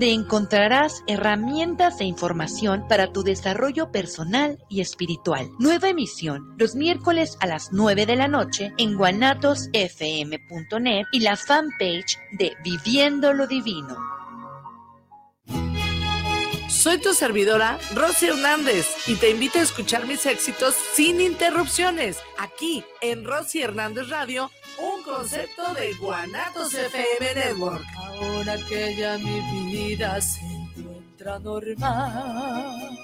donde encontrarás herramientas e información para tu desarrollo personal y espiritual. Nueva emisión los miércoles a las 9 de la noche en guanatosfm.net y la fanpage de Viviendo lo Divino. Soy tu servidora, Rosy Hernández, y te invito a escuchar mis éxitos sin interrupciones, aquí en Rosy Hernández Radio, un concepto de Guanatos FM Network. Ahora que ya mi vida se encuentra normal.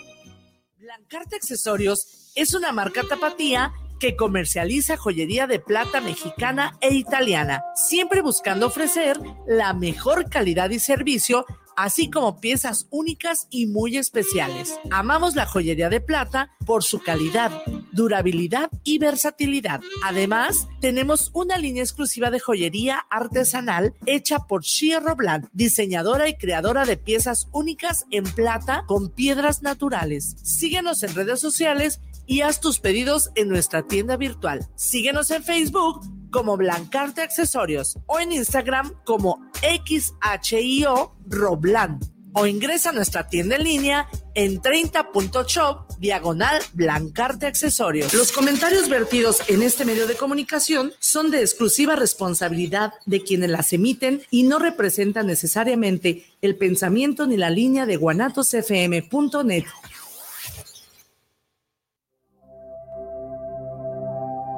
Blancarte Accesorios es una marca tapatía que comercializa joyería de plata mexicana e italiana, siempre buscando ofrecer la mejor calidad y servicio así como piezas únicas y muy especiales. Amamos la joyería de plata por su calidad, durabilidad y versatilidad. Además, tenemos una línea exclusiva de joyería artesanal hecha por Shia Roblan, diseñadora y creadora de piezas únicas en plata con piedras naturales. Síguenos en redes sociales y haz tus pedidos en nuestra tienda virtual. Síguenos en Facebook como Blancarte Accesorios o en Instagram como XHIO Roblan o ingresa a nuestra tienda en línea en 30.shop diagonal Blancarte Accesorios. Los comentarios vertidos en este medio de comunicación son de exclusiva responsabilidad de quienes las emiten y no representan necesariamente el pensamiento ni la línea de guanatosfm.net.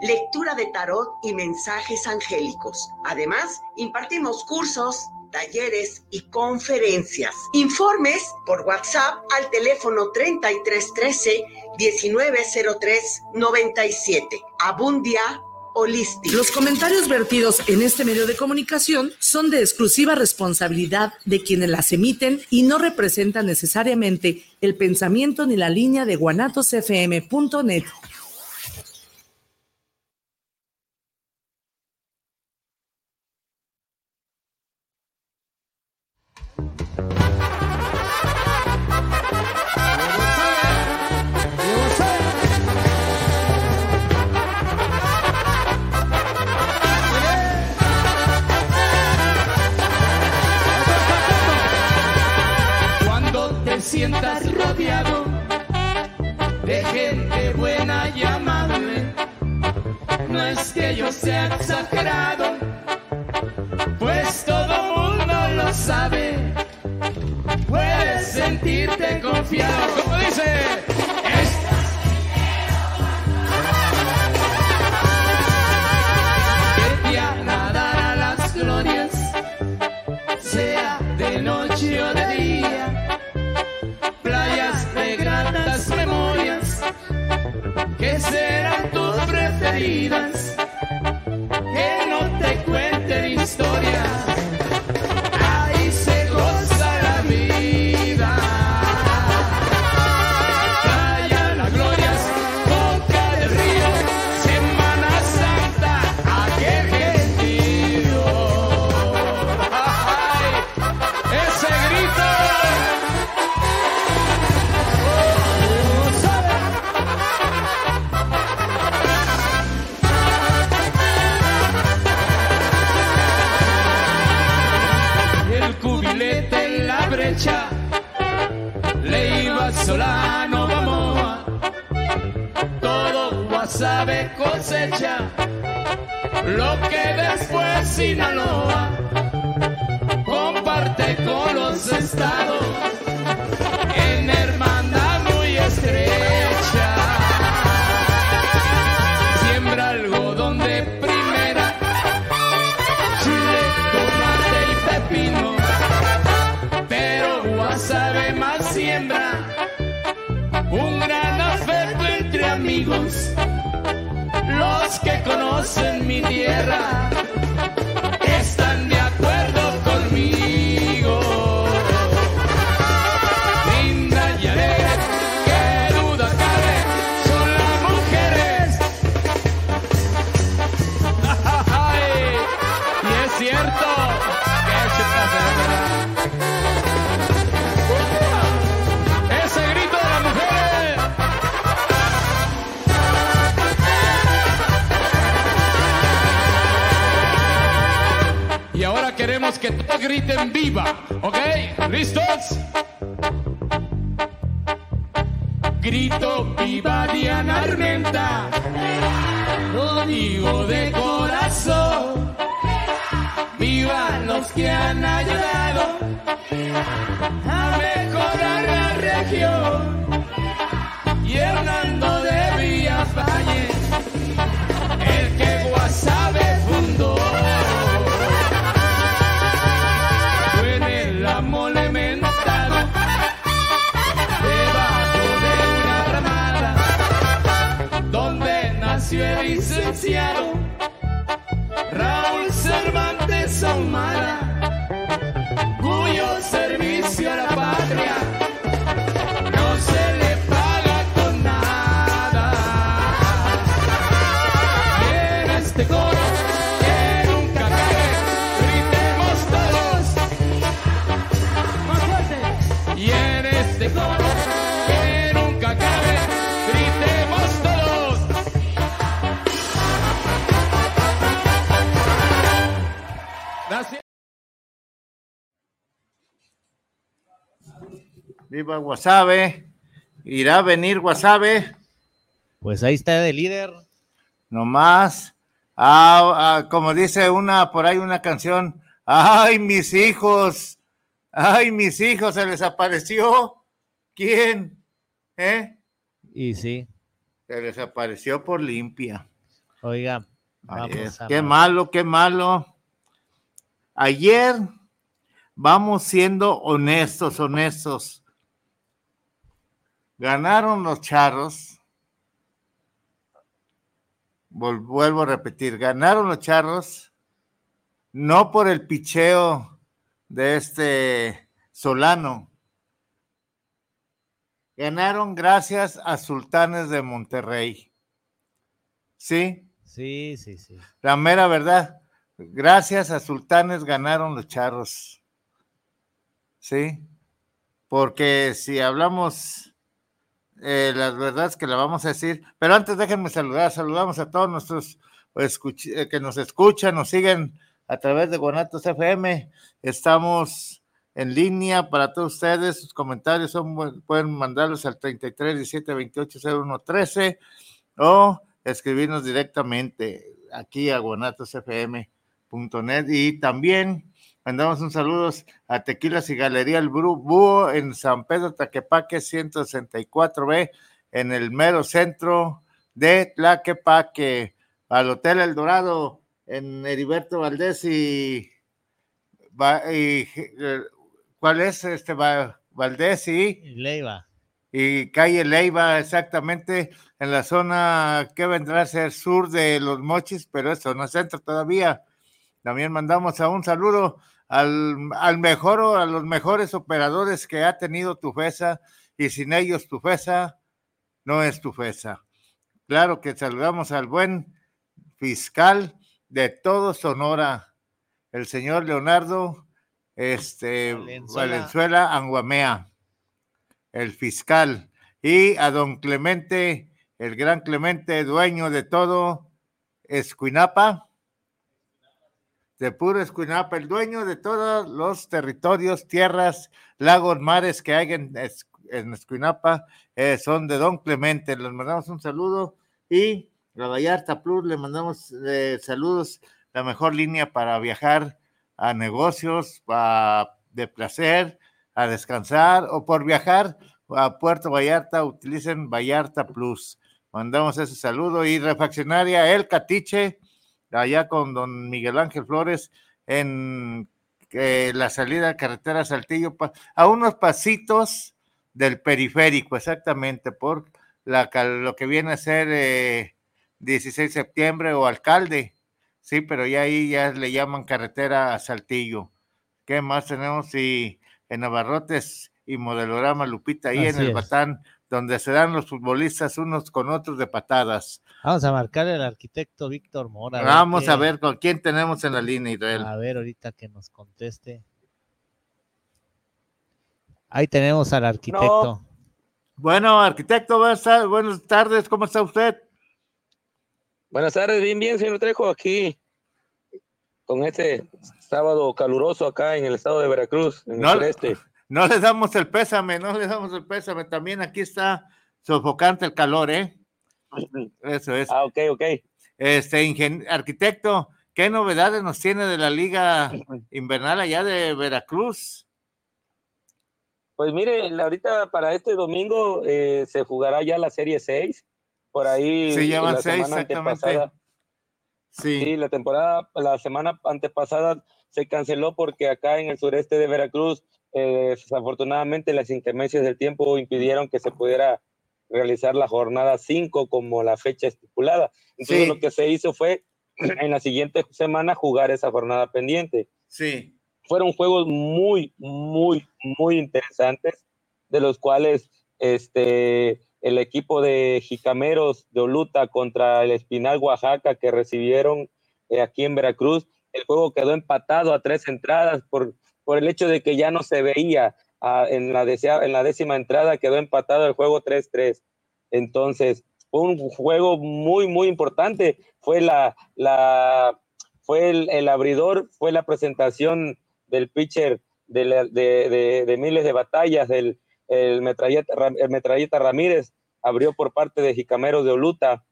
lectura de tarot y mensajes angélicos. Además, impartimos cursos, talleres y conferencias. Informes por WhatsApp al teléfono 3313 1903 97. Abundia Holística. Los comentarios vertidos en este medio de comunicación son de exclusiva responsabilidad de quienes las emiten y no representan necesariamente el pensamiento ni la línea de guanatosfm.net. de gente buena y amable. No es que yo sea exagerado, pues todo mundo lo sabe. Puedes sentirte confiado, como dice. Viva Guasave. Irá a venir Guasave. Pues ahí está de líder. Nomás. Ah, ah, como dice una, por ahí una canción. Ay, mis hijos. Ay, mis hijos, se les apareció. ¿Quién? ¿Eh? Y sí, Se les apareció por limpia. oiga, Ay, vamos a qué malo, qué malo. Ayer vamos siendo honestos, honestos. Ganaron los charros. Vuelvo a repetir, ganaron los charros no por el picheo de este Solano. Ganaron gracias a Sultanes de Monterrey. ¿Sí? Sí, sí, sí. La mera verdad, gracias a Sultanes ganaron los charros. ¿Sí? Porque si hablamos eh, las verdades que le vamos a decir, pero antes déjenme saludar, saludamos a todos nuestros escuch- eh, que nos escuchan, nos siguen a través de Guanatos FM. Estamos en línea para todos ustedes. Sus comentarios son, pueden mandarlos al 33 17 28 01 13 o escribirnos directamente aquí a guanatosfm.net y también mandamos un saludo a Tequilas y Galería El Búho en San Pedro Taquepaque 164B en el mero centro de Tlaquepaque al Hotel El Dorado en Heriberto Valdés y, eh, ¿cuál es este Va- Valdés y Y Leiva. y calle Leiva, exactamente en la zona que vendrá a ser sur de los Mochis, pero eso no es centro todavía. También mandamos a un saludo al, al mejor o a los mejores operadores que ha tenido Tufesa y sin ellos Tufesa no es Tufesa. Claro que saludamos al buen fiscal de todo Sonora, el señor Leonardo este, Valenzuela. Valenzuela Anguamea el fiscal, y a don Clemente, el gran Clemente, dueño de todo Escuinapa, de puro Escuinapa, el dueño de todos los territorios, tierras, lagos, mares que hay en, en Escuinapa, eh, son de don Clemente. Les mandamos un saludo y la Vallarta Plus le mandamos eh, saludos, la mejor línea para viajar a negocios, pa- de placer, a descansar o por viajar a Puerto Vallarta, utilicen Vallarta Plus. Mandamos ese saludo y refaccionaria El Catiche, allá con don Miguel Ángel Flores en eh, la salida carretera Saltillo, a unos pasitos del periférico, exactamente, por la, lo que viene a ser eh, 16 de septiembre o alcalde, sí, pero ya ahí ya le llaman carretera a Saltillo. ¿Qué más tenemos? Y en Navarrotes y Modelorama Lupita, ahí en el es. Batán, donde se dan los futbolistas unos con otros de patadas. Vamos a marcar el arquitecto Víctor Mora. Vamos qué- a ver con quién tenemos en la línea, Israel. A ver, ahorita que nos conteste. Ahí tenemos al arquitecto. Bueno, arquitecto, buenas tar- buenas tardes, ¿cómo está usted? Buenas tardes, bien, bien, señor Trejo, aquí con este sábado caluroso acá en el estado de Veracruz, en No, el sureste. No le damos el pésame, no le damos el pésame. También aquí está sofocante el calor, ¿eh? Eso es. Ah, ok, ok. Este ingen- arquitecto, ¿qué novedades nos tiene de la liga invernal allá de Veracruz? Pues mire, ahorita para este domingo eh, se jugará ya la serie 6. Por ahí Sí, la seis, semana exactamente. antepasada- Sí, Sí, la temporada, la semana antepasada se canceló porque acá en el sureste de Veracruz, eh, desafortunadamente las inclemencias del tiempo impidieron que se pudiera realizar la jornada 5 como la fecha estipulada. Entonces Sí. lo que se hizo fue en la siguiente semana jugar esa jornada pendiente. sí. Fueron juegos muy, muy, muy interesantes, de los cuales este, el equipo de Jicameros de Oluta contra el Espinal Oaxaca que recibieron eh, aquí en Veracruz, el juego quedó empatado a tres entradas por, por el hecho de que ya no se veía ah, en, la en la décima entrada, quedó empatado el juego 3-3. Entonces, fue un juego muy, muy importante. Fue la, la fue el, abridor, fue la presentación del pitcher de, la- de, de- miles de batallas, del el metralleta, el metralleta Ramírez, abrió por parte de Jicameros de Oluta,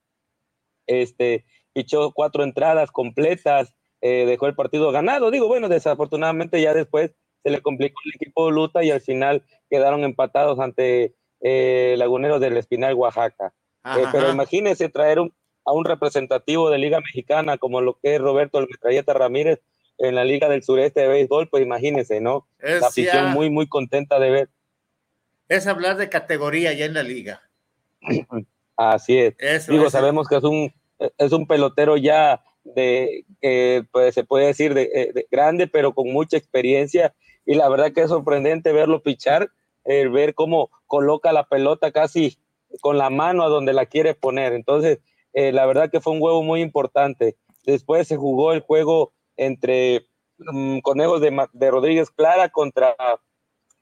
este, pichó cuatro entradas completas, eh, dejó el partido ganado. Digo, bueno, desafortunadamente ya después se le complicó el equipo de Oluta y al final quedaron empatados ante eh, Laguneros del Espinal, Oaxaca. Eh, pero imagínense traer un- a un representativo de Liga Mexicana como lo que es Roberto el Metralleta Ramírez en la Liga del Sureste de Béisbol, pues imagínense, ¿no? Es, La afición ya- muy, muy contenta de ver. es hablar de categoría ya en la liga. Así es. Eso Digo, sabemos que es un, es un pelotero ya de, eh, pues se puede decir, de, eh, de grande, pero con mucha experiencia. Y la verdad que es sorprendente verlo pichar, eh, ver cómo coloca la pelota casi con la mano a donde la quiere poner. Entonces, eh, la verdad que fue un juego muy importante. Después se jugó el juego entre mm, Conejos de Rodríguez Clara contra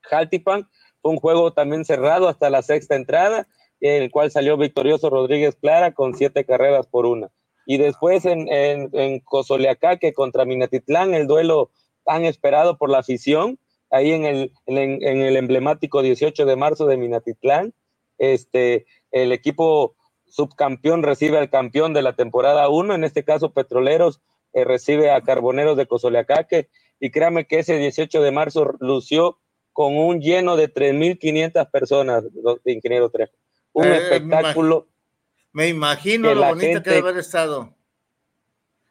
Jaltipan. Fue un juego también cerrado hasta la sexta entrada en el cual salió victorioso Rodríguez Clara con siete carreras por una. Y después en, en, en Cozoleacaque contra Minatitlán, el duelo tan esperado por la afición, ahí en el, en, en el emblemático 18 de marzo de Minatitlán, este, el equipo subcampeón recibe al campeón de la temporada 1, en este caso Petroleros eh, recibe a Carboneros de Cozoleacaque, y créame que ese 18 de marzo lució con un lleno de 3.500 personas, Ingeniero Trejo un Eh, espectáculo. Me imagino que lo bonito que debe haber estado.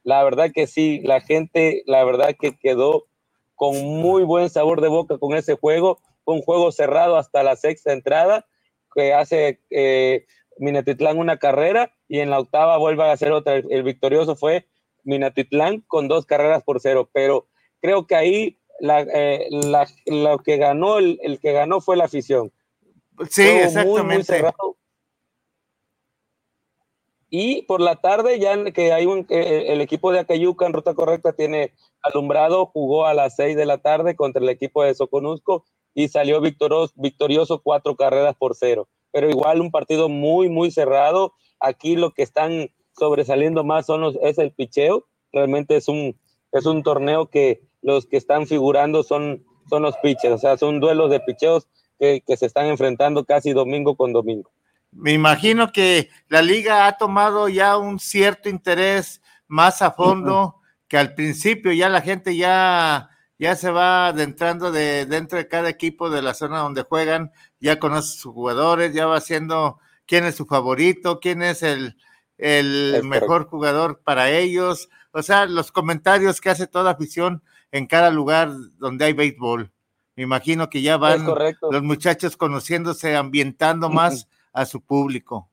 La verdad que sí, la gente, la verdad que quedó con muy buen sabor de boca con ese juego. Fue un juego cerrado hasta la sexta entrada, que hace eh, Minatitlán una carrera y en la octava vuelve a hacer otra. El, el victorioso fue Minatitlán con dos carreras por cero, pero creo que ahí la, eh, la- lo que ganó, el, el que ganó fue la afición. Sí, Juego muy, muy exactamente. cerrado. Y por la tarde, ya que hay un, eh, el equipo de Acayuca en ruta correcta tiene alumbrado, jugó a las 6 de la tarde contra el equipo de Soconusco y salió victorioso, victorioso cuatro carreras por cero. Pero igual un partido muy, muy cerrado. Aquí lo que están sobresaliendo más son los, es el picheo. Realmente es un, es un torneo que los que están figurando son, son los pitchers. O sea, son duelos de picheos que, que se están enfrentando casi domingo con domingo. Me imagino que la liga ha tomado ya un cierto interés más a fondo que al principio. Ya la gente ya, ya se va adentrando de dentro de cada equipo de la zona donde juegan, ya conoce sus jugadores, ya va haciendo quién es su favorito, quién es el, el mejor jugador para ellos. O sea, los comentarios que hace toda afición en cada lugar donde hay béisbol. Me imagino que ya van los muchachos conociéndose, ambientando más a su público.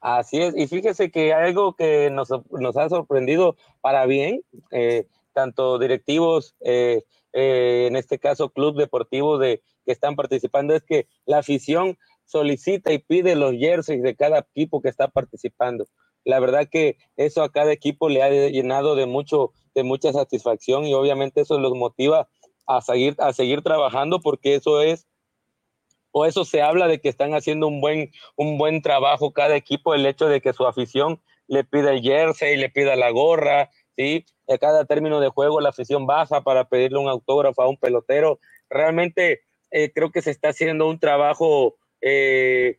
Así es, y fíjese que algo que nos, nos ha sorprendido para bien, eh, tanto directivos, eh, eh, en este caso club deportivo de, que están participando, es que la afición solicita y pide los jerseys de cada equipo que está participando. La verdad que eso a cada equipo le ha llenado de mucho, de mucha satisfacción y obviamente eso los motiva a seguir, a seguir trabajando porque eso es o eso se habla de que están haciendo un buen, un buen trabajo cada equipo, el hecho de que su afición le pida el jersey, le pida la gorra, ¿sí? a cada término de juego la afición baja para pedirle un autógrafo a un pelotero. Realmente eh, creo que se está haciendo un trabajo eh,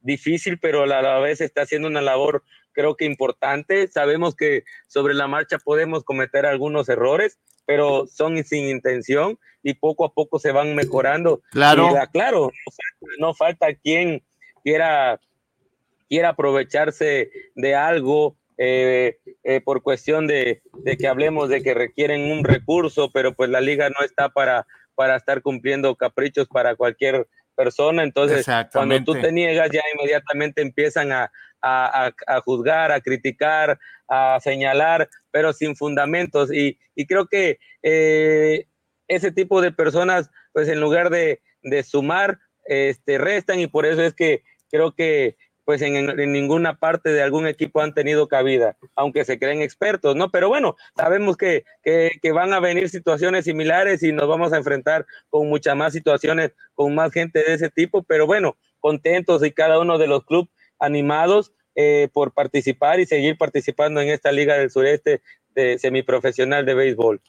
difícil, pero a la vez está haciendo una labor creo que importante. Sabemos que sobre la marcha podemos cometer algunos errores, pero son sin intención y poco a poco se van mejorando. Claro. Y, claro, no falta, quien quiera, quiera aprovecharse de algo eh, eh, por cuestión de, de, que hablemos de que requieren un recurso, pero pues la liga no está para, para estar cumpliendo caprichos para cualquier persona. Entonces, cuando tú te niegas, ya inmediatamente empiezan a, a, a, juzgar, a criticar, a señalar, pero sin fundamentos. Y, y creo que eh, ese tipo de personas, pues en lugar de, de, sumar, este, restan y por eso es que creo que pues en, en, ninguna parte de algún equipo han tenido cabida, aunque se creen expertos, ¿no? Pero bueno, sabemos que, que, que, van a venir situaciones similares y nos vamos a enfrentar con muchas más situaciones, con más gente de ese tipo, pero bueno, contentos y cada uno de los clubes animados eh, por participar y seguir participando en esta Liga del Sureste de semiprofesional de béisbol.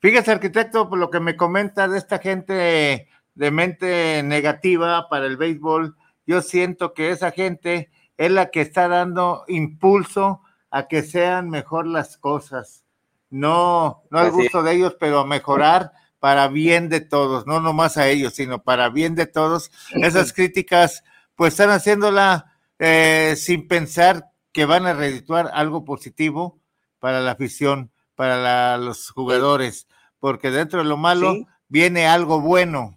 Fíjese, arquitecto, por lo que me comenta de esta gente de mente negativa para el béisbol, yo siento que esa gente es la que está dando impulso a que sean mejor las cosas. No, no al gusto de ellos, pero a mejorar para bien de todos, no nomás a ellos, sino para bien de todos. Esas críticas, pues están haciéndola eh, sin pensar que van a redituar algo positivo para la afición, para la, los jugadores, porque dentro de lo malo ¿Sí? viene algo bueno.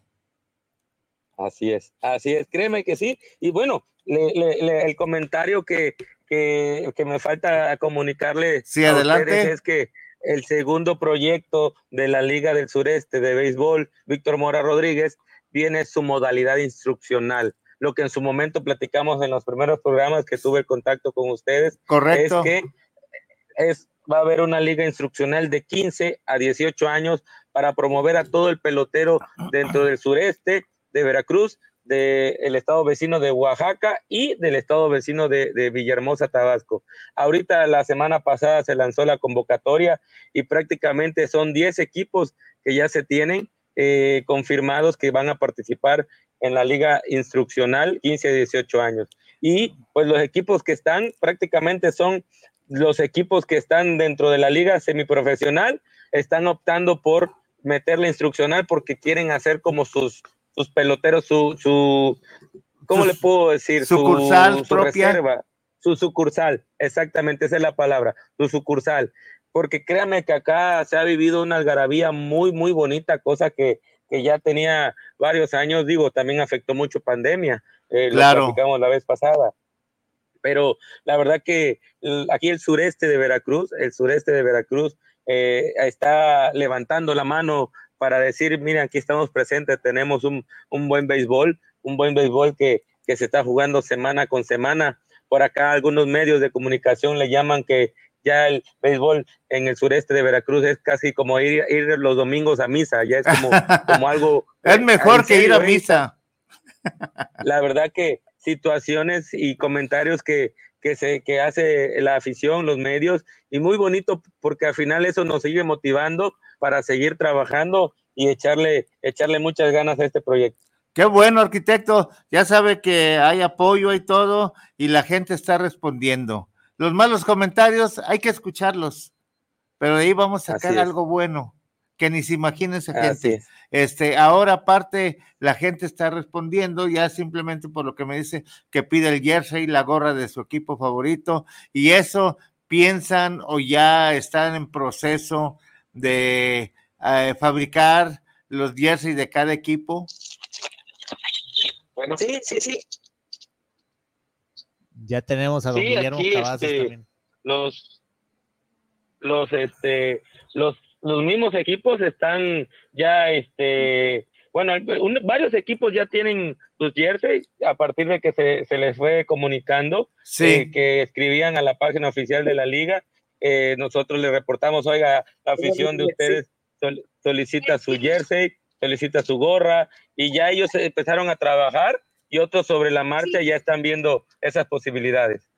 Así es, así es, créeme que sí. Y bueno, le, le, le, el comentario que, que, que, me falta comunicarle sí, adelante. es que el segundo proyecto de la Liga del Sureste de Béisbol, Víctor Mora Rodríguez, viene su modalidad instruccional. Lo que en su momento platicamos en los primeros programas que tuve contacto con ustedes. Correcto. Es que es, va a haber una liga instruccional de 15 a 18 años para promover a todo el pelotero dentro del sureste de Veracruz, del de estado vecino de Oaxaca y del estado vecino de, Villahermosa, Tabasco. Ahorita la semana pasada se lanzó la convocatoria y prácticamente son 10 equipos que ya se tienen eh, confirmados que van a participar en la liga instruccional 15 a 18 años. Y pues los equipos que están prácticamente son los equipos que están dentro de la liga semiprofesional, están optando por meter la instruccional porque quieren hacer como sus sus peloteros, su, su ¿cómo su, le puedo decir? Sucursal su, su propia. Reserva, su sucursal, exactamente, esa es la palabra, su sucursal. Porque créame que acá se ha vivido una algarabía muy, muy bonita, cosa que, que ya tenía varios años, digo, también afectó mucho pandemia, eh, claro. lo platicamos la vez pasada. Pero la verdad que aquí el sureste de Veracruz, el sureste de Veracruz, eh, está levantando la mano para decir, miren, aquí estamos presentes, tenemos un, un buen béisbol, un buen béisbol que, que, se está jugando semana con semana. Por acá algunos medios de comunicación le llaman que ya el béisbol en el sureste de Veracruz es casi como ir, ir los domingos a misa, ya es como, como algo... es mejor que ir a misa. La verdad que situaciones y comentarios que, que, se, que hace la afición, los medios, y muy bonito porque al final eso nos sigue motivando para seguir trabajando y echarle, echarle muchas ganas a este proyecto. Qué bueno, arquitecto. Ya sabe que hay apoyo y todo, y la gente está respondiendo. Los malos comentarios hay que escucharlos, pero de ahí vamos a sacar algo bueno, que ni se imagine esa gente. Este, ahora aparte, la gente está respondiendo ya simplemente por lo que me dice que pide el jersey, la gorra de su equipo favorito, y eso piensan o ya están en proceso de eh, fabricar los jerseys de cada equipo? Bueno, sí, sí, sí. Ya tenemos a don sí, Guillermo aquí, Cavazos este, también. Los, los, este, los, los mismos equipos están ya, este, bueno, un, varios equipos ya tienen sus jerseys a partir de que se, se les fue comunicando sí. eh, que escribían a la página oficial de la liga eh, nosotros le reportamos, oiga, la afición de ustedes sol, solicita su jersey, solicita su gorra, y ya ellos empezaron a trabajar y otros sobre la marcha ya están viendo esas posibilidades.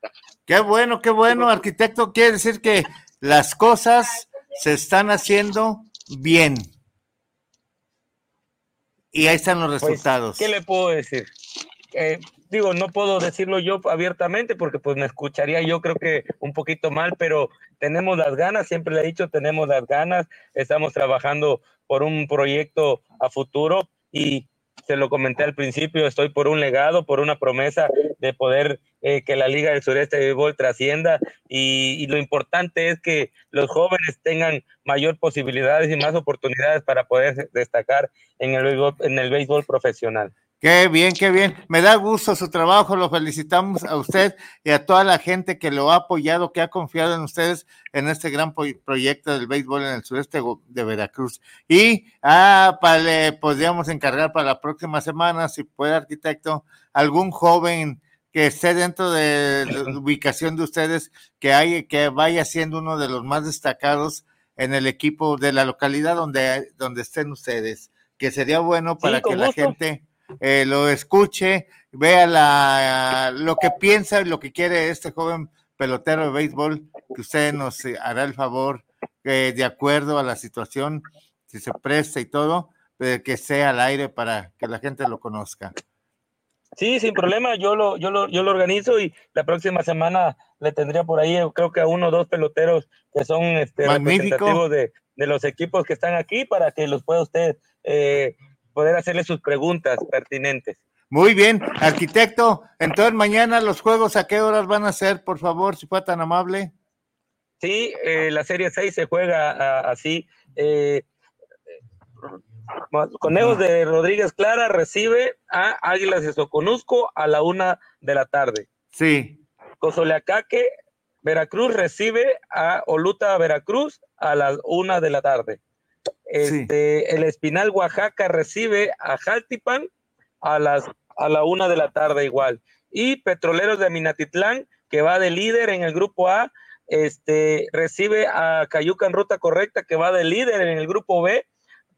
Qué bueno, qué bueno, arquitecto. Quiere decir que las cosas se están haciendo bien. Y ahí están los Pues, resultados. ¿Qué le puedo decir? Eh, digo, no puedo decirlo yo abiertamente porque pues me escucharía yo creo que un poquito mal, pero tenemos las ganas, siempre le he dicho, tenemos las ganas, estamos trabajando por un proyecto a futuro y se lo comenté al principio, estoy por un legado, por una promesa de poder eh, que la Liga del Sureste de Béisbol trascienda y, y lo importante es que los jóvenes tengan mayor posibilidades y más oportunidades para poder destacar en el béisbol, en el béisbol profesional. Qué bien, qué bien. Me da gusto su trabajo. Lo felicitamos a usted y a toda la gente que lo ha apoyado, que ha confiado en ustedes en este gran proyecto del béisbol en el sureste de Veracruz. Y ah, pa- le podríamos encargar para la próxima semana, si puede, arquitecto, algún joven que esté dentro de la ubicación de ustedes, que, hay, que vaya siendo uno de los más destacados en el equipo de la localidad donde, donde estén ustedes, que sería bueno para que la gente eh, lo escuche, vea la, lo que piensa y lo que quiere este joven pelotero de béisbol, que usted nos eh, hará el favor, eh, de acuerdo a la situación, si se presta y todo, eh, que sea al aire para que la gente lo conozca. Sí, sin problema, yo lo, yo lo, yo lo organizo y la próxima semana le tendría por ahí, creo que a uno o dos peloteros que son este, Magnífico. representativos de, de los equipos que están aquí para que los pueda usted eh, poder hacerle sus preguntas pertinentes. Muy bien, arquitecto, entonces mañana los juegos, ¿a qué horas van a ser, por favor, si fue tan amable? Sí, eh, la Serie 6 se juega así. eh, Conejos de Rodríguez Clara recibe a Águilas de Soconusco a la una de la tarde. Sí, Cozoleacaque, Veracruz recibe a Oluta Veracruz a las una de la tarde. Este, El Espinal Oaxaca recibe a Jaltipan a las a la una de la tarde igual. Y Petroleros de Minatitlán, que va de líder en el grupo A, este, recibe a Cayuca en ruta correcta, que va de líder en el grupo B,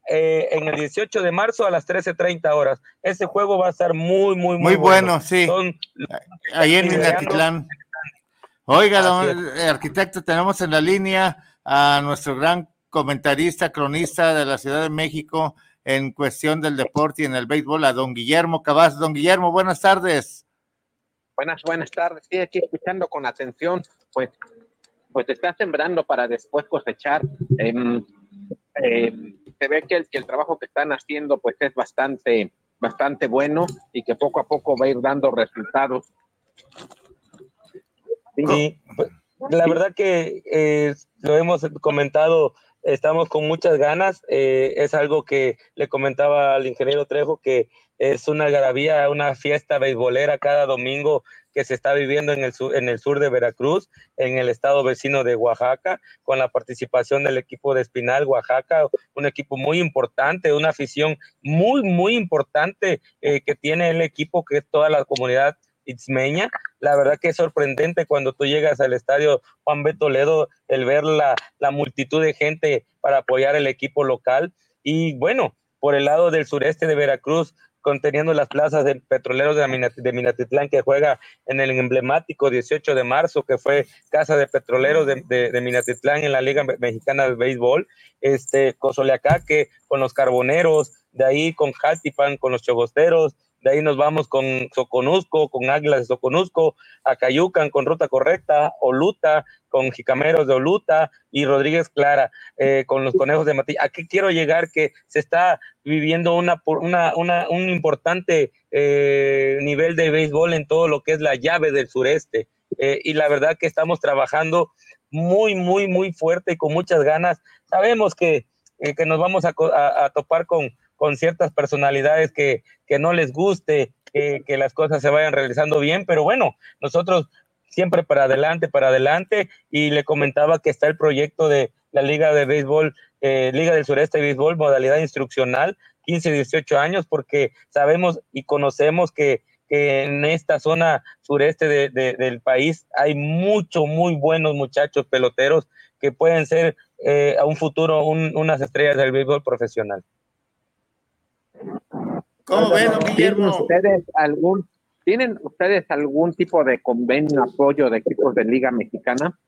eh, en el 18 de marzo a las 13.30 horas. Ese juego va a estar muy, muy, muy, Muy bueno, sí. Son- ahí en. Minatitlán. Oiga, don arquitecto, tenemos en la línea a nuestro gran comentarista, cronista de la Ciudad de México en cuestión del deporte y en el béisbol, a don Guillermo Cabas. Don Guillermo, buenas tardes. Buenas, buenas tardes. Sí, aquí escuchando con atención, pues, pues está sembrando para después cosechar. Em, em, se ve que el, que el trabajo que están haciendo, pues, es bastante, bastante bueno y que poco a poco va a ir dando resultados. Sí, pues, la verdad que eh, lo hemos comentado, estamos con muchas ganas. eh, es algo que le comentaba al ingeniero Trejo que es una algarabía, una fiesta beisbolera cada domingo que se está viviendo en el, sur, en el sur de Veracruz, en el estado vecino de Oaxaca, con la participación del equipo de Espinal Oaxaca, un equipo muy importante, una afición muy, muy importante eh, que tiene el equipo, que es toda la comunidad itzmeña. La verdad que es sorprendente cuando tú llegas al estadio Juan B. Toledo, el ver la, la multitud de gente para apoyar el equipo local. Y bueno, por el lado del sureste de Veracruz, conteniendo las plazas de petroleros de, Minat de Minatitlán que juega en el emblemático 18 de marzo, que fue Casa de Petroleros de, Minatitlán en la Liga Mexicana de Béisbol, este, Cozoleacaque con los Carboneros, de ahí con Jaltipan, con los Chogosteros, de ahí nos vamos con Soconusco, con Águilas de Soconusco, Acayucan con Ruta Correcta, Oluta con Jicameros de Oluta y Rodríguez Clara eh, con los Conejos de Matilla. Aquí quiero llegar que se está viviendo un importante eh, nivel de béisbol en todo lo que es la llave del sureste. Eh, y la verdad que estamos trabajando muy, muy, muy fuerte y con muchas ganas. Sabemos que, que nos vamos a, a, a topar con, con ciertas personalidades que, que no les guste que, que, las cosas se vayan realizando bien, pero bueno, nosotros siempre para adelante, para adelante, y le comentaba que está el proyecto de la Liga de Béisbol, eh, Liga del Sureste de Béisbol, modalidad instruccional, 15 y 18 años, porque sabemos y conocemos que, que en esta zona sureste de, del país hay muchos, muy buenos muchachos peloteros que pueden ser eh, a un futuro un, unas estrellas del béisbol profesional. ¿Cómo ven, ¿Tienen ustedes algún ¿Tienen ustedes algún tipo de convenio, apoyo de equipos de Liga Mexicana?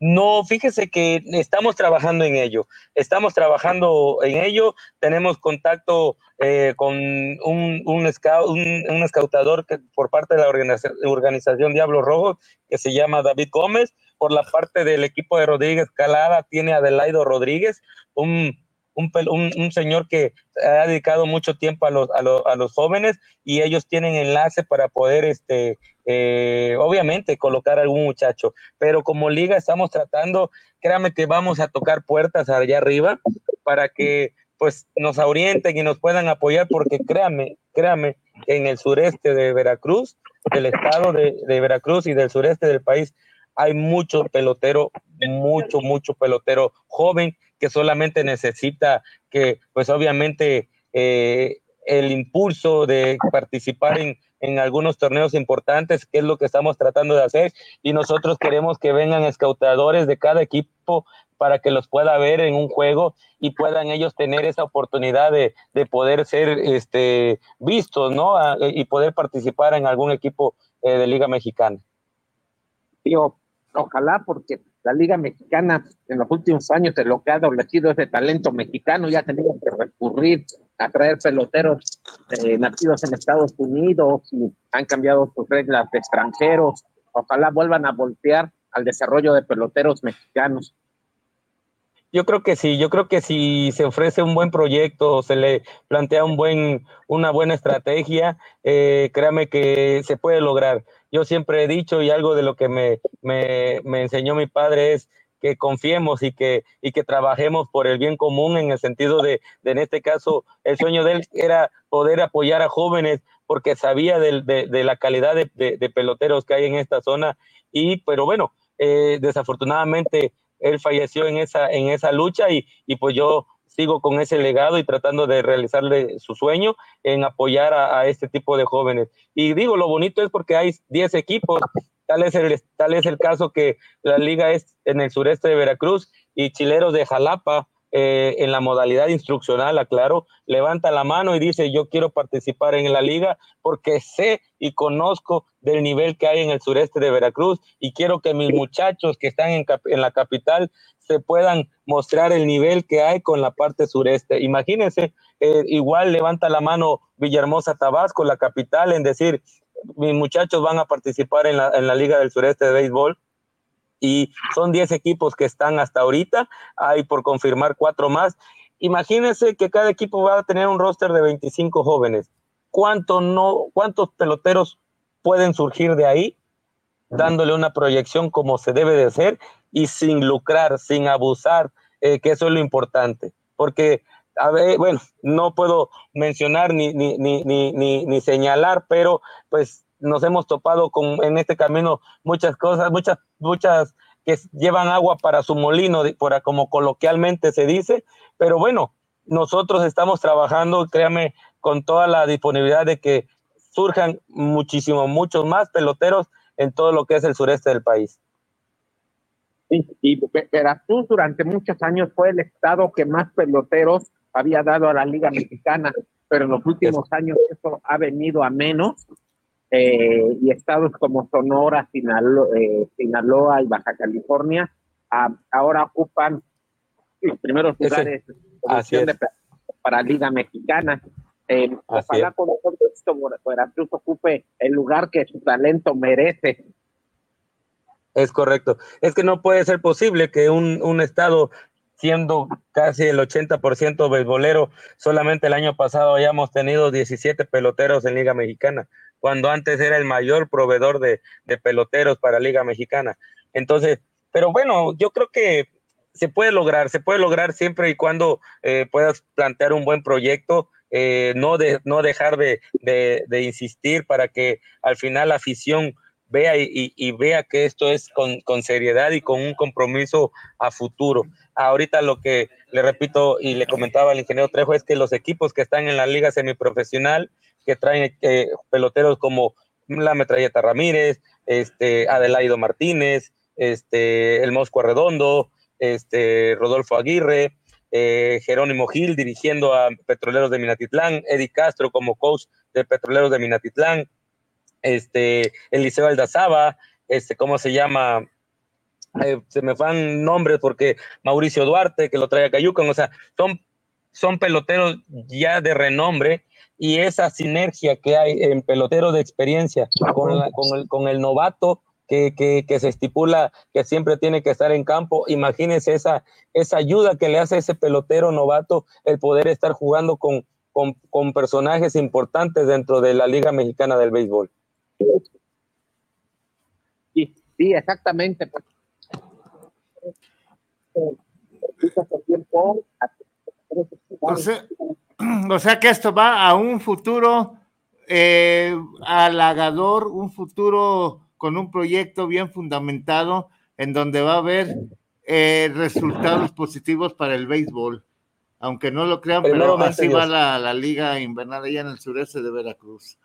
No, fíjese que estamos trabajando en ello. Estamos trabajando en ello. Tenemos contacto eh, con un, un, scout, un, un escautador que, por parte de la organización, organización Diablos Rojos que se llama David Gómez. Por la parte del equipo de Rodríguez Calada tiene Adelaido Rodríguez, un, un, un, señor que ha dedicado mucho tiempo a los, a, los, a los jóvenes y ellos tienen enlace para poder este, eh, obviamente colocar algún muchacho, pero como liga estamos tratando, créame que vamos a tocar puertas allá arriba para que pues nos orienten y nos puedan apoyar, porque créame, créame, en el sureste de Veracruz, del estado de, de Veracruz y del sureste del país, hay mucho pelotero, mucho, mucho pelotero joven que solamente necesita que, pues obviamente, eh, el impulso de participar en, en algunos torneos importantes, que es lo que estamos tratando de hacer, y nosotros queremos que vengan escautadores de cada equipo para que los pueda ver en un juego y puedan ellos tener esa oportunidad de, de poder ser este, vistos, ¿no? A, y poder participar en algún equipo eh, de Liga Mexicana. Ojalá, porque la Liga Mexicana en los últimos años de lo que ha adolecido ese talento mexicano, ya tenemos que recurrir a traer peloteros eh, nacidos en Estados Unidos y han cambiado sus reglas de extranjeros. Ojalá vuelvan a voltear al desarrollo de peloteros mexicanos. Yo creo que sí, yo creo que si se ofrece un buen proyecto, se le plantea un buen, una buena estrategia, eh, créame que se puede lograr. Yo siempre he dicho y algo de lo que me, me, me enseñó mi padre es que confiemos y que, y que trabajemos por el bien común en el sentido de, de, en este caso, el sueño de él era poder apoyar a jóvenes porque sabía de, de, de la calidad de, peloteros que hay en esta zona y, pero bueno, eh, desafortunadamente él falleció en esa, en esa lucha y, y pues yo sigo con ese legado y tratando de realizarle su sueño en apoyar a, este tipo de jóvenes. Y digo, lo bonito es porque hay 10 equipos, tal es, el, tal es el caso que la liga es en el sureste de Veracruz y Chileros de Jalapa, eh, en la modalidad instruccional, aclaro, levanta la mano y dice yo quiero participar en la liga porque sé y conozco del nivel que hay en el sureste de Veracruz y quiero que mis muchachos que están en, en la capital se puedan mostrar el nivel que hay con la parte sureste. Imagínense, eh, igual levanta la mano Villahermosa, Tabasco, la capital, en decir, mis muchachos van a participar en la, en la Liga del Sureste de Béisbol y son 10 equipos que están hasta ahorita, hay por confirmar cuatro más. Imagínense que cada equipo va a tener un roster de 25 jóvenes. ¿Cuánto no, ¿Cuántos peloteros pueden surgir de ahí? Dándole una proyección como se debe de hacer y sin lucrar, sin abusar, eh, que eso es lo importante. Porque, a ver, bueno, no puedo mencionar ni, ni, ni, ni, ni señalar, pero pues nos hemos topado con en este camino muchas cosas, muchas, muchas que llevan agua para su molino, por, como coloquialmente se dice, pero bueno, nosotros estamos trabajando, créame, con toda la disponibilidad de que surjan muchísimo, muchos más peloteros en todo lo que es el sureste del país. Y, y Veracruz durante muchos años fue el estado que más peloteros había dado a la Liga Mexicana, pero en los últimos años eso ha venido a menos eh, y estados como Sonora, Sinaloa, eh, Sinaloa y Baja California a, ahora ocupan los primeros lugares de, para Liga Mexicana. Eh, ojalá con esto Veracruz ocupe el lugar que su talento merece. Es correcto. Es que no puede ser posible que un, un estado siendo casi el 80% beisbolero, solamente el año pasado hayamos tenido 17 peloteros en Liga Mexicana cuando antes era el mayor proveedor de, de peloteros para Liga Mexicana. Entonces, pero bueno, yo creo que se puede lograr, se puede lograr siempre y cuando eh, puedas plantear un buen proyecto, eh, no, de, no dejar de, de, de, insistir para que al final la afición vea y, y vea que esto es con, con, seriedad y con un compromiso a futuro. Ahorita lo que le repito y le comentaba al ingeniero Trejo es que los equipos que están en la liga semiprofesional, que traen eh, peloteros como la Metralleta Ramírez, este, Adelaido Martínez, este, el Mosco Redondo, este, Rodolfo Aguirre, eh, Jerónimo Gil dirigiendo a Petroleros de Minatitlán, Eddie Castro como coach de Petroleros de Minatitlán, este, Eliseo Aldazaba, este, ¿cómo se llama? eh, se me van nombres porque Mauricio Duarte, que lo trae a Cayucan, o sea, son, son peloteros ya de renombre y esa sinergia que hay en peloteros de experiencia con, el, con el novato que, que, que se estipula que siempre tiene que estar en campo, imagínense esa, esa ayuda que le hace ese pelotero novato el poder estar jugando con, con, con personajes importantes dentro de la Liga Mexicana del Béisbol. Sí, sí, exactamente. O sea, o sea que esto va a un futuro eh, halagador, un futuro con un proyecto bien fundamentado en donde va a haber eh, resultados positivos para el béisbol. Aunque no lo crean, pero así va la, la liga invernal allá en el sureste de Veracruz.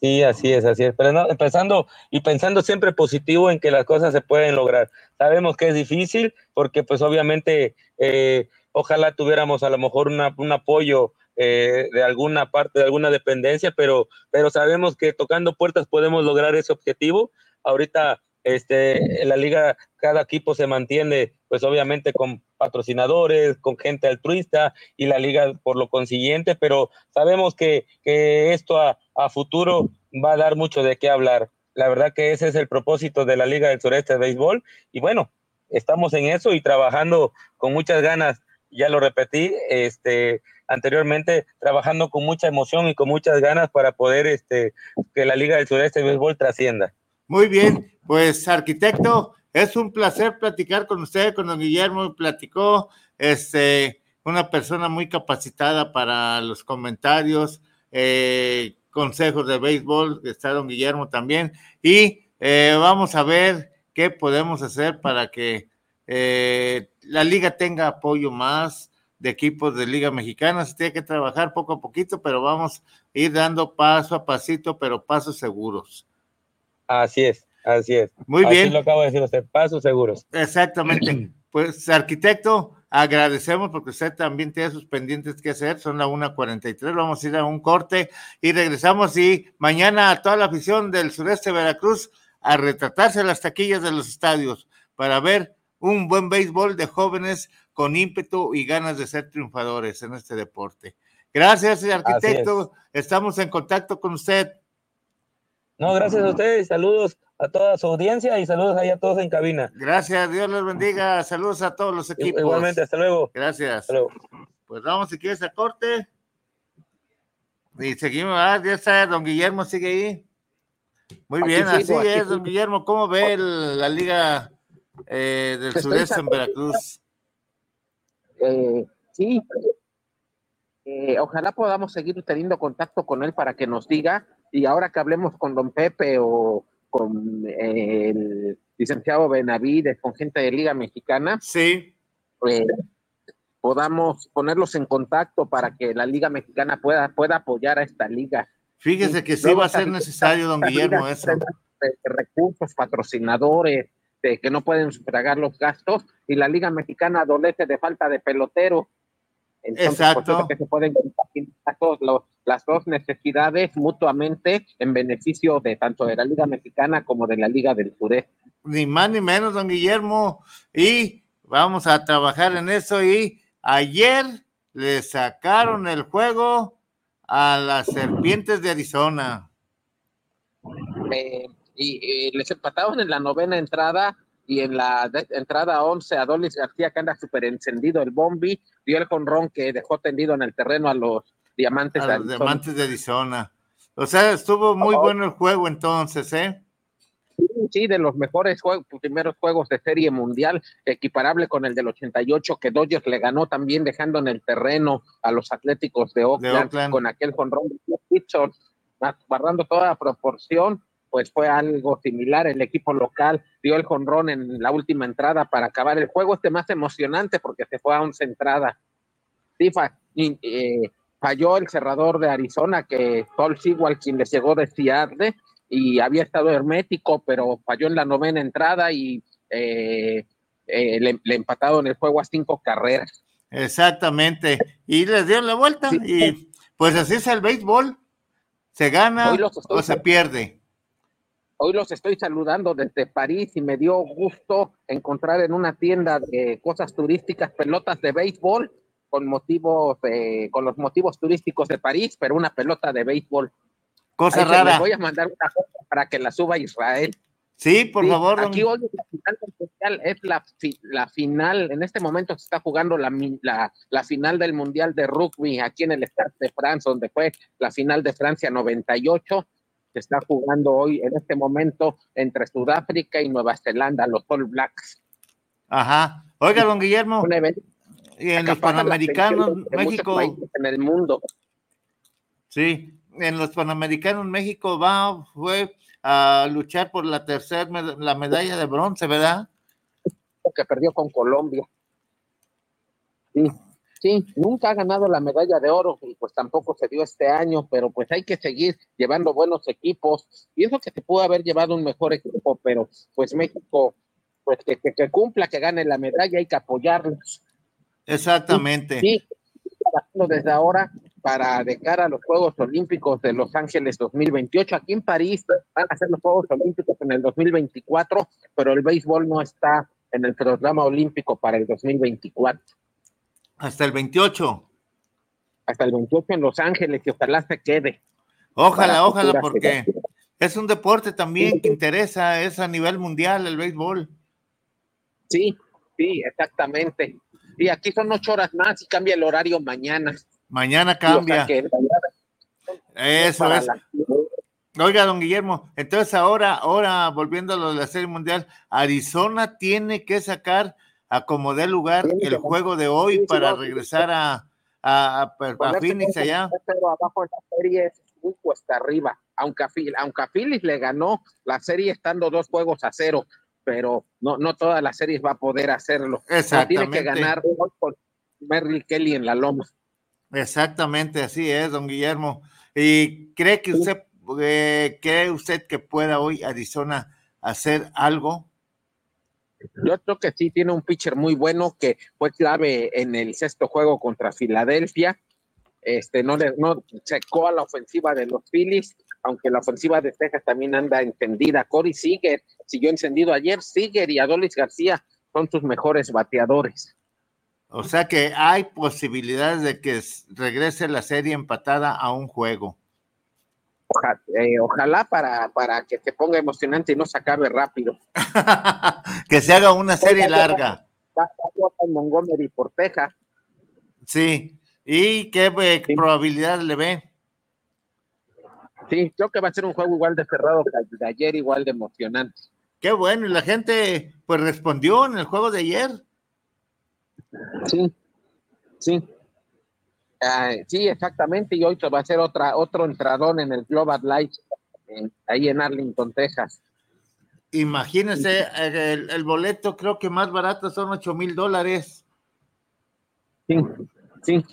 Sí, así es, así es. Pero no, empezando y pensando siempre positivo en que las cosas se pueden lograr. Sabemos que es difícil porque pues obviamente eh, ojalá tuviéramos a lo mejor una- un apoyo eh, de alguna parte, de alguna dependencia, pero, pero sabemos que tocando puertas podemos lograr ese objetivo. Ahorita este, en la liga, cada equipo se mantiene pues obviamente con patrocinadores, con gente altruista y la liga por lo consiguiente, pero sabemos que, que esto a, a futuro va a dar mucho de qué hablar. La verdad que ese es el propósito de la Liga del Sureste de Béisbol y bueno, estamos en eso y trabajando con muchas ganas, ya lo repetí, este anteriormente trabajando con mucha emoción y con muchas ganas para poder este que la Liga del Sureste de Béisbol trascienda. Muy bien, pues arquitecto, es un placer platicar con usted, con don Guillermo, platicó, este, una persona muy capacitada para los comentarios, eh, consejos de béisbol, está don Guillermo también, y eh, vamos a ver qué podemos hacer para que eh, la liga tenga apoyo más de equipos de Liga Mexicana, se tiene que trabajar poco a poquito, pero vamos a ir dando paso a pasito, pero pasos seguros. Así es, así es. Muy Así bien. lo acabo de decir usted, pasos seguros. Exactamente. Pues, arquitecto, agradecemos porque usted también tiene sus pendientes que hacer. Son la 1.43. Vamos a ir a un corte y regresamos. Y mañana a toda la afición del sureste de Veracruz a retratarse las taquillas de los estadios para ver un buen béisbol de jóvenes con ímpetu y ganas de ser triunfadores en este deporte. Gracias, arquitecto. Estamos en contacto con usted. No, gracias a ustedes, saludos a toda su audiencia y saludos ahí a todos en cabina. Gracias, Dios les bendiga. Saludos a todos los equipos. Igualmente, hasta luego. Gracias. Hasta luego. Pues vamos, si quieres, a corte. Y seguimos, ah, ya está, don Guillermo sigue ahí. Muy Aquí bien, así sigo, es, don. Guillermo. ¿Cómo ve el- la liga eh, del Estoy sureste en Veracruz? Eh, sí. Eh, ojalá podamos seguir teniendo contacto con él para que nos diga, y ahora que hablemos con don Pepe o con el licenciado Benavides, con gente de Liga Mexicana, sí. podamos ponerlos en contacto para que la Liga Mexicana pueda, pueda apoyar a esta liga. Fíjese que sí va a ser necesario, don Guillermo, eso. recursos, patrocinadores, de que no pueden sufragar los gastos, y la Liga Mexicana adolece de falta de pelotero. Entonces, por Exacto. que se pueden los- las dos necesidades mutuamente en beneficio de tanto de la Liga Mexicana como de la Liga del Sureste. Ni más ni menos, don Guillermo. Y vamos a trabajar en eso. Y ayer le sacaron el juego a las serpientes de Arizona. Eh, y les empataron en la novena entrada y en la entrada 11 Adolis García, que anda súper encendido el bombi, dio el jonrón que dejó tendido en el terreno a los diamantes. A de los Arizona. diamantes de Arizona. O sea, estuvo muy bueno el juego entonces, ¿eh? Sí, de los mejores juegos, primeros juegos de serie mundial, equiparable con el del 88 que Dodgers le ganó también dejando en el terreno a los Atléticos de Oakland, Oakland. con aquel jonrón de Richard, guardando toda proporción, pues fue algo similar. El equipo local dio el jonrón en la última entrada para acabar el juego, este más emocionante porque se fue a 11 entradas. Sí, eh, falló el cerrador de Arizona, que Paul Sewell, quien les llegó de Seattle, y había estado hermético, pero falló en la novena entrada y eh, eh, le, le empataron el juego a cinco carreras. Exactamente. Y les dieron la vuelta. Sí. Y pues así es el béisbol. Se gana o se pierde. Hoy los estoy saludando desde París y me dio gusto encontrar en una tienda de cosas turísticas pelotas de béisbol con motivos, eh, con los motivos turísticos de París, pero una pelota de béisbol. Cosa Ahí rara. voy a mandar una foto para que la suba Israel. Sí, por Sí, favor. don- Aquí hoy es la final del mundial, es la, la final, en este momento se está jugando la, la, la final del mundial de rugby aquí en el Stade de France, donde fue la final de Francia 98. Se está jugando hoy en este momento entre Sudáfrica y Nueva Zelanda, los All Blacks. Ajá. Oiga, don Guillermo, Un evento y en que los Panamericanos, México, en el mundo. sí, en los Panamericanos, México va, fue a luchar por la tercera, la medalla de bronce, ¿verdad? que perdió con Colombia. Sí, sí, nunca ha ganado la medalla de oro y pues tampoco se dio este año, pero pues hay que seguir llevando buenos equipos. Y eso que se pudo haber llevado un mejor equipo, pero pues México, pues que, que, que cumpla, que gane la medalla, hay que apoyarlos. Exactamente. Sí, desde ahora para de cara a los Juegos Olímpicos de Los Ángeles 2028. Aquí en París van a ser los Juegos Olímpicos en el 2024, pero el béisbol no está en el programa olímpico para el 2024. Hasta el 28. Hasta el 28 en Los Ángeles y ojalá se quede. Ojalá, ojalá, porque es un deporte también que interesa, es a nivel mundial el béisbol. Sí, sí, exactamente. Y aquí son ocho horas más y cambia el horario mañana. Mañana cambia. que Eso es. la- Oiga, don Guillermo, entonces ahora, ahora volviendo a lo de la Serie Mundial, Arizona tiene que sacar a como dé lugar el juego de hoy para regresar a, a, a- a ponerse Phoenix allá. cero abajo en la serie es muy cuesta arriba. Aunque a, aunque a Phillies le ganó la serie estando dos juegos a cero, pero no, no todas las series va a poder hacerlo. No, tiene Exactamente. que ganar con Merrill Kelly en la loma. Exactamente, así es, don Guillermo. ¿Y cree que usted, eh, cree usted que pueda hoy Arizona hacer algo? Yo creo que sí tiene un pitcher muy bueno que fue clave en el sexto juego contra Filadelfia. Este no le no secó a la ofensiva de los Phillies, aunque la ofensiva de Texas también anda encendida. Corey Seager siguió encendido ayer. Seager y Adolis García son sus mejores bateadores. O sea que hay posibilidades de que regrese la serie empatada a un juego. Oja- eh, ojalá para, para que se ponga emocionante y no se acabe rápido. que se haga una serie larga. Montgomery por Texas. Sí. ¿Y qué eh, probabilidad le ve? Sí, creo que va a ser un juego igual de cerrado que el de ayer, igual de emocionante. Qué bueno, y la gente pues respondió en el juego de ayer. Sí, sí. Ah, sí, exactamente. Y hoy se va a hacer otra, otro entradón en el Global Light, ahí en Arlington, Texas. Imagínense, el, el boleto creo que más barato son 8 mil dólares. Sí, sí.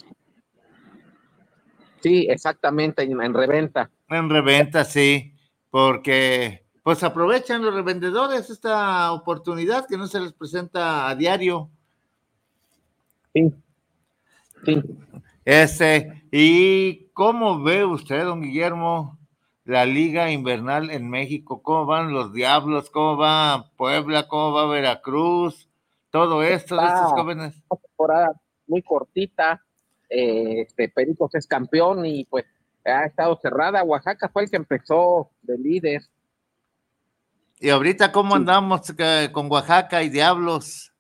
Sí, exactamente, en, en reventa. En reventa, sí, porque pues aprovechan los revendedores esta oportunidad que no se les presenta a diario. Sí, sí. Este, ¿y cómo ve usted, don Guillermo, la liga invernal en México? ¿Cómo van los Diablos? ¿Cómo va Puebla? ¿Cómo va Veracruz? Todo esto de estos Ah. jóvenes. Una temporada muy cortita. eh, este Pericos es campeón y pues ha estado cerrada. Oaxaca fue el que empezó de líder. Y ahorita, ¿cómo andamos eh, con Oaxaca y Diablos?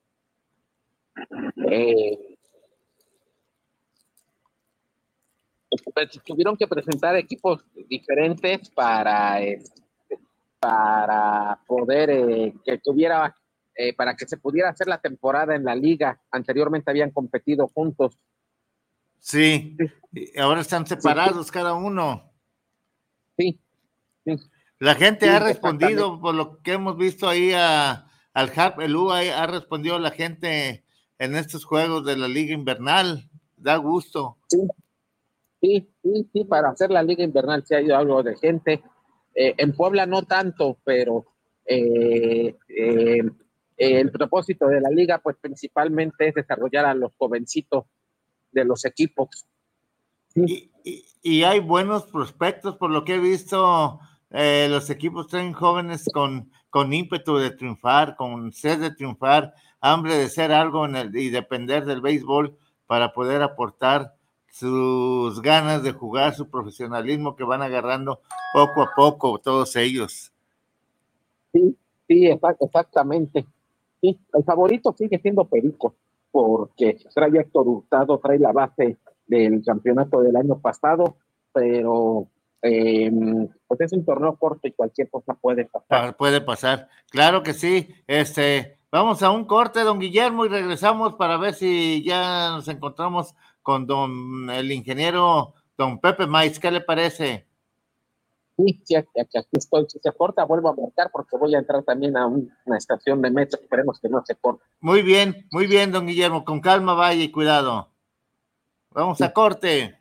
Eh, pues, tuvieron que presentar equipos diferentes para este, para poder eh, que tuviera eh, para que se pudiera hacer la temporada en la liga anteriormente habían competido juntos Sí, y ahora están separados cada uno. sí, sí. La gente Sí, ha respondido por lo que hemos visto ahí a, al HAP, el UA ha respondido la gente en estos juegos de la liga invernal. Da gusto. Sí, sí, sí, sí, para hacer la liga invernal sí ha ido algo de gente. Eh, en Puebla no tanto, pero eh, eh, el propósito de la liga, pues principalmente es desarrollar a los jovencitos de los equipos. Y, hay buenos prospectos, por lo que he visto, los equipos traen jóvenes con, con ímpetu de triunfar, con sed de triunfar, hambre de ser algo y depender del béisbol para poder aportar sus ganas de jugar, su profesionalismo que van agarrando poco a poco todos ellos. Sí, sí, exactamente. Sí, el favorito sigue siendo Perico, porque trae Héctor Hurtado, trae la base del campeonato del año pasado, pero eh, pues es un torneo corto y cualquier cosa puede pasar. Puede pasar, claro que sí. Este, vamos a un corte, don Guillermo, y regresamos para ver si ya nos encontramos con don el ingeniero don Pepe Maiz. ¿Qué le parece? Sí, sí, aquí estoy. Si se corta, vuelvo a marcar porque voy a entrar también a una estación de metro. Esperemos que no se corte. Muy bien, muy bien, don Guillermo. Con calma, vaya y cuidado. Vamos a corte.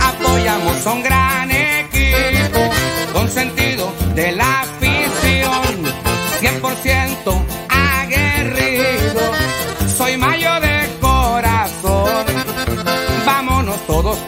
Apoyamos un gran equipo con sentido de la afición, 100% todos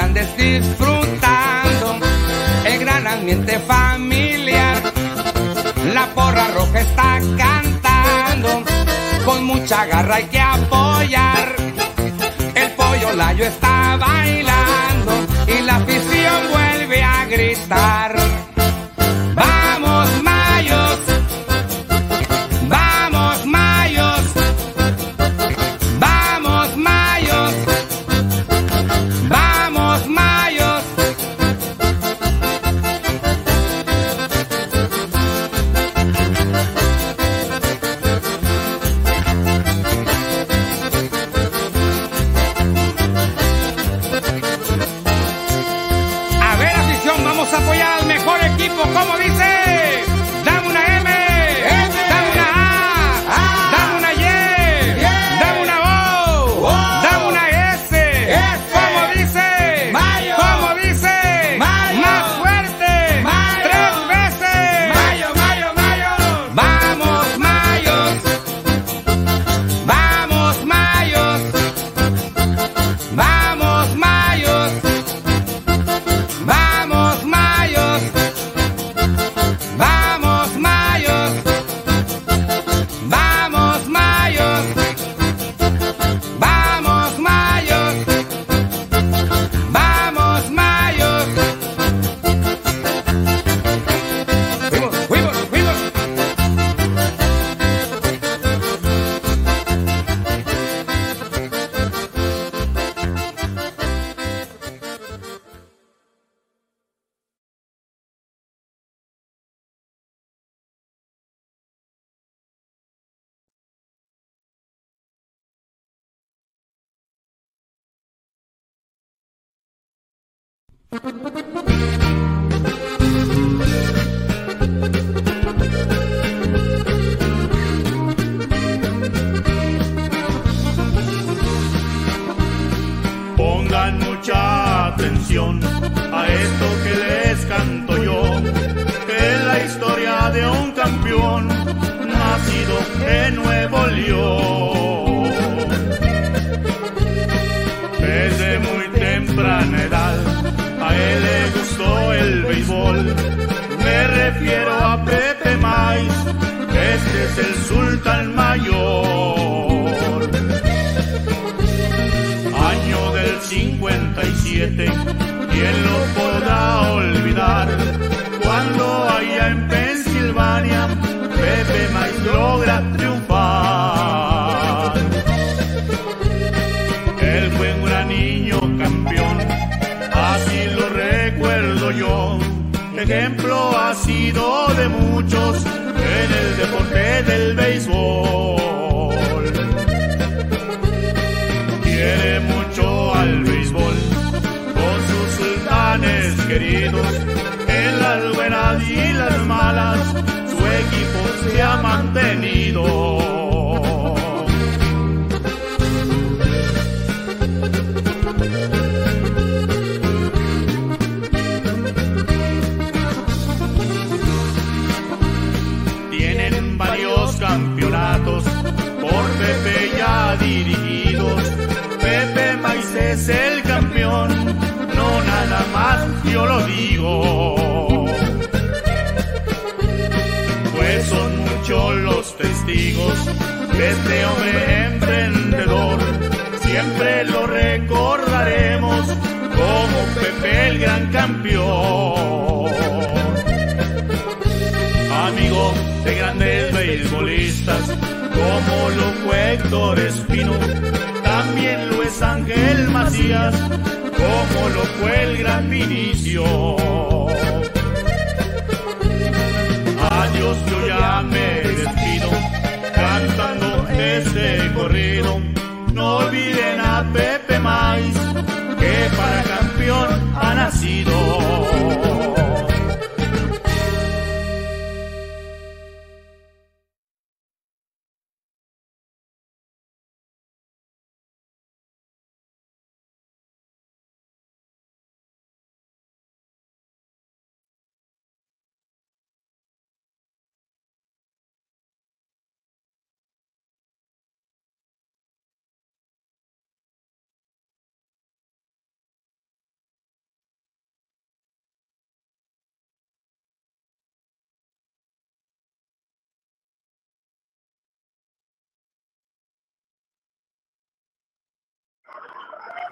grandes disfrutando el gran ambiente familiar. La porra roja está cantando, con mucha garra hay que apoyar. El pollo layo está bailando y la afición vuelve a gritar. siete. Equipo se ha mantenido. Este hombre emprendedor. Siempre lo recordaremos como Pepe el gran campeón amigo de grandes beisbolistas, como lo fue Héctor Espino, también lo es Ángel Macías, como lo fue el gran Vinicio. Ha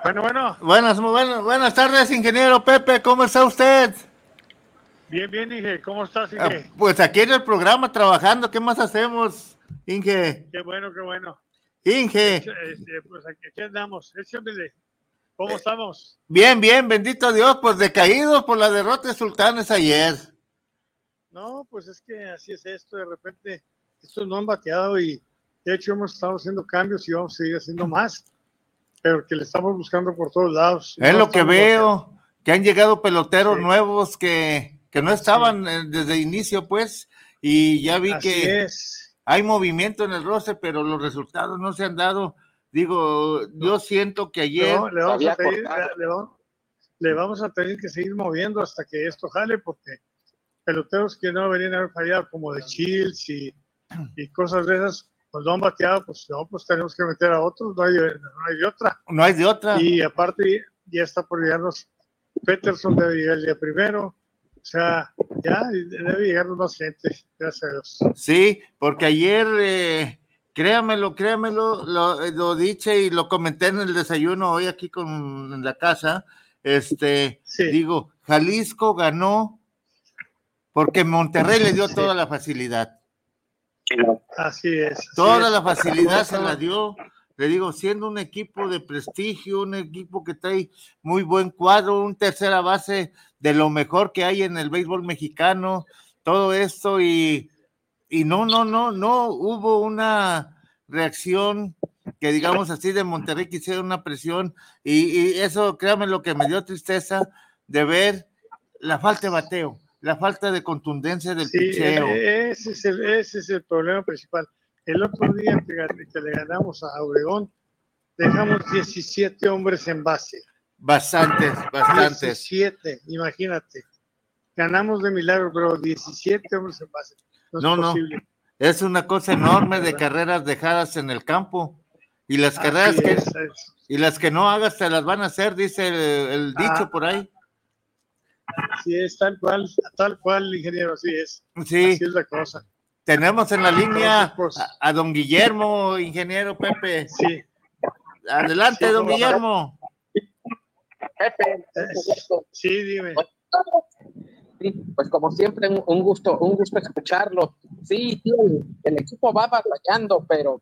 Bueno, bueno. Buenas, muy buenas, buenas tardes, ingeniero Pepe, ¿cómo está usted? Bien, bien, Inge. ¿Cómo estás, Ah, Inge? Pues aquí en el programa trabajando, ¿qué más hacemos, Inge? Qué bueno, qué bueno. Inge, Este, pues aquí, aquí andamos. Échamele. ¿Cómo estamos? bien, bien, bendito Dios, pues decaídos por la derrota de Sultanes ayer. No, pues es que así es esto. De repente, estos no han bateado y de hecho hemos estado haciendo cambios y vamos a seguir haciendo más. Pero que le estamos buscando por todos lados. Es No lo que veo, que han llegado peloteros Sí. nuevos que, que no estaban eh, desde inicio, pues, y ya vi Así que es. hay movimiento en el roster, pero los resultados no se han dado. Digo, yo siento que ayer... vamos, le vamos a pedir- le vamos- le vamos a tener que seguir moviendo hasta que esto jale, porque peloteros que no deberían haber fallado, como de Chills y, y cosas de esas, pues no han bateado, pues no, pues tenemos que meter a otros, no hay, no hay de otra. No hay de otra. Y aparte, ya está por llegarnos, Peterson debe llegar el día primero, o sea, ya debe llegarnos más gente, gracias a Dios. Sí, porque ayer, eh, créamelo, créamelo, lo, lo dije y lo comenté en el desayuno hoy aquí con en la casa. Este, Sí. digo, Jalisco ganó porque Monterrey le dio Sí. toda la facilidad. Así es. así Toda es. la facilidad se la dio. Le digo, siendo un equipo de prestigio, un equipo que trae muy buen cuadro, un tercera base de lo mejor que hay en el béisbol mexicano, todo esto y, y no, no, no, no hubo una reacción que digamos así de Monterrey que hiciera una presión y, y eso, créame lo que me dio tristeza de ver la falta de bateo, la falta de contundencia del Sí, picheo. ese es, el, ese es el problema principal. El otro día que, gan- que le ganamos a Obregón, dejamos 17 hombres en base. Bastantes, bastantes. 17, imagínate. Ganamos de milagro, pero 17 hombres en base. No, No, es no. posible. Es una cosa enorme de carreras dejadas en el campo. Y las carreras Así que es, es- y las que no hagas te las van a hacer, dice el, el dicho Ah. por ahí. Sí, Así es, tal cual, tal cual, ingeniero, así es. Sí. Así es la cosa. Tenemos en la línea a, a don Guillermo, ingeniero Pepe. Sí. Adelante, Sí, don. Guillermo. Pepe, Sí, dime. Sí, pues como siempre, un, gusto, un gusto escucharlo. Sí, el equipo va batallando, pero,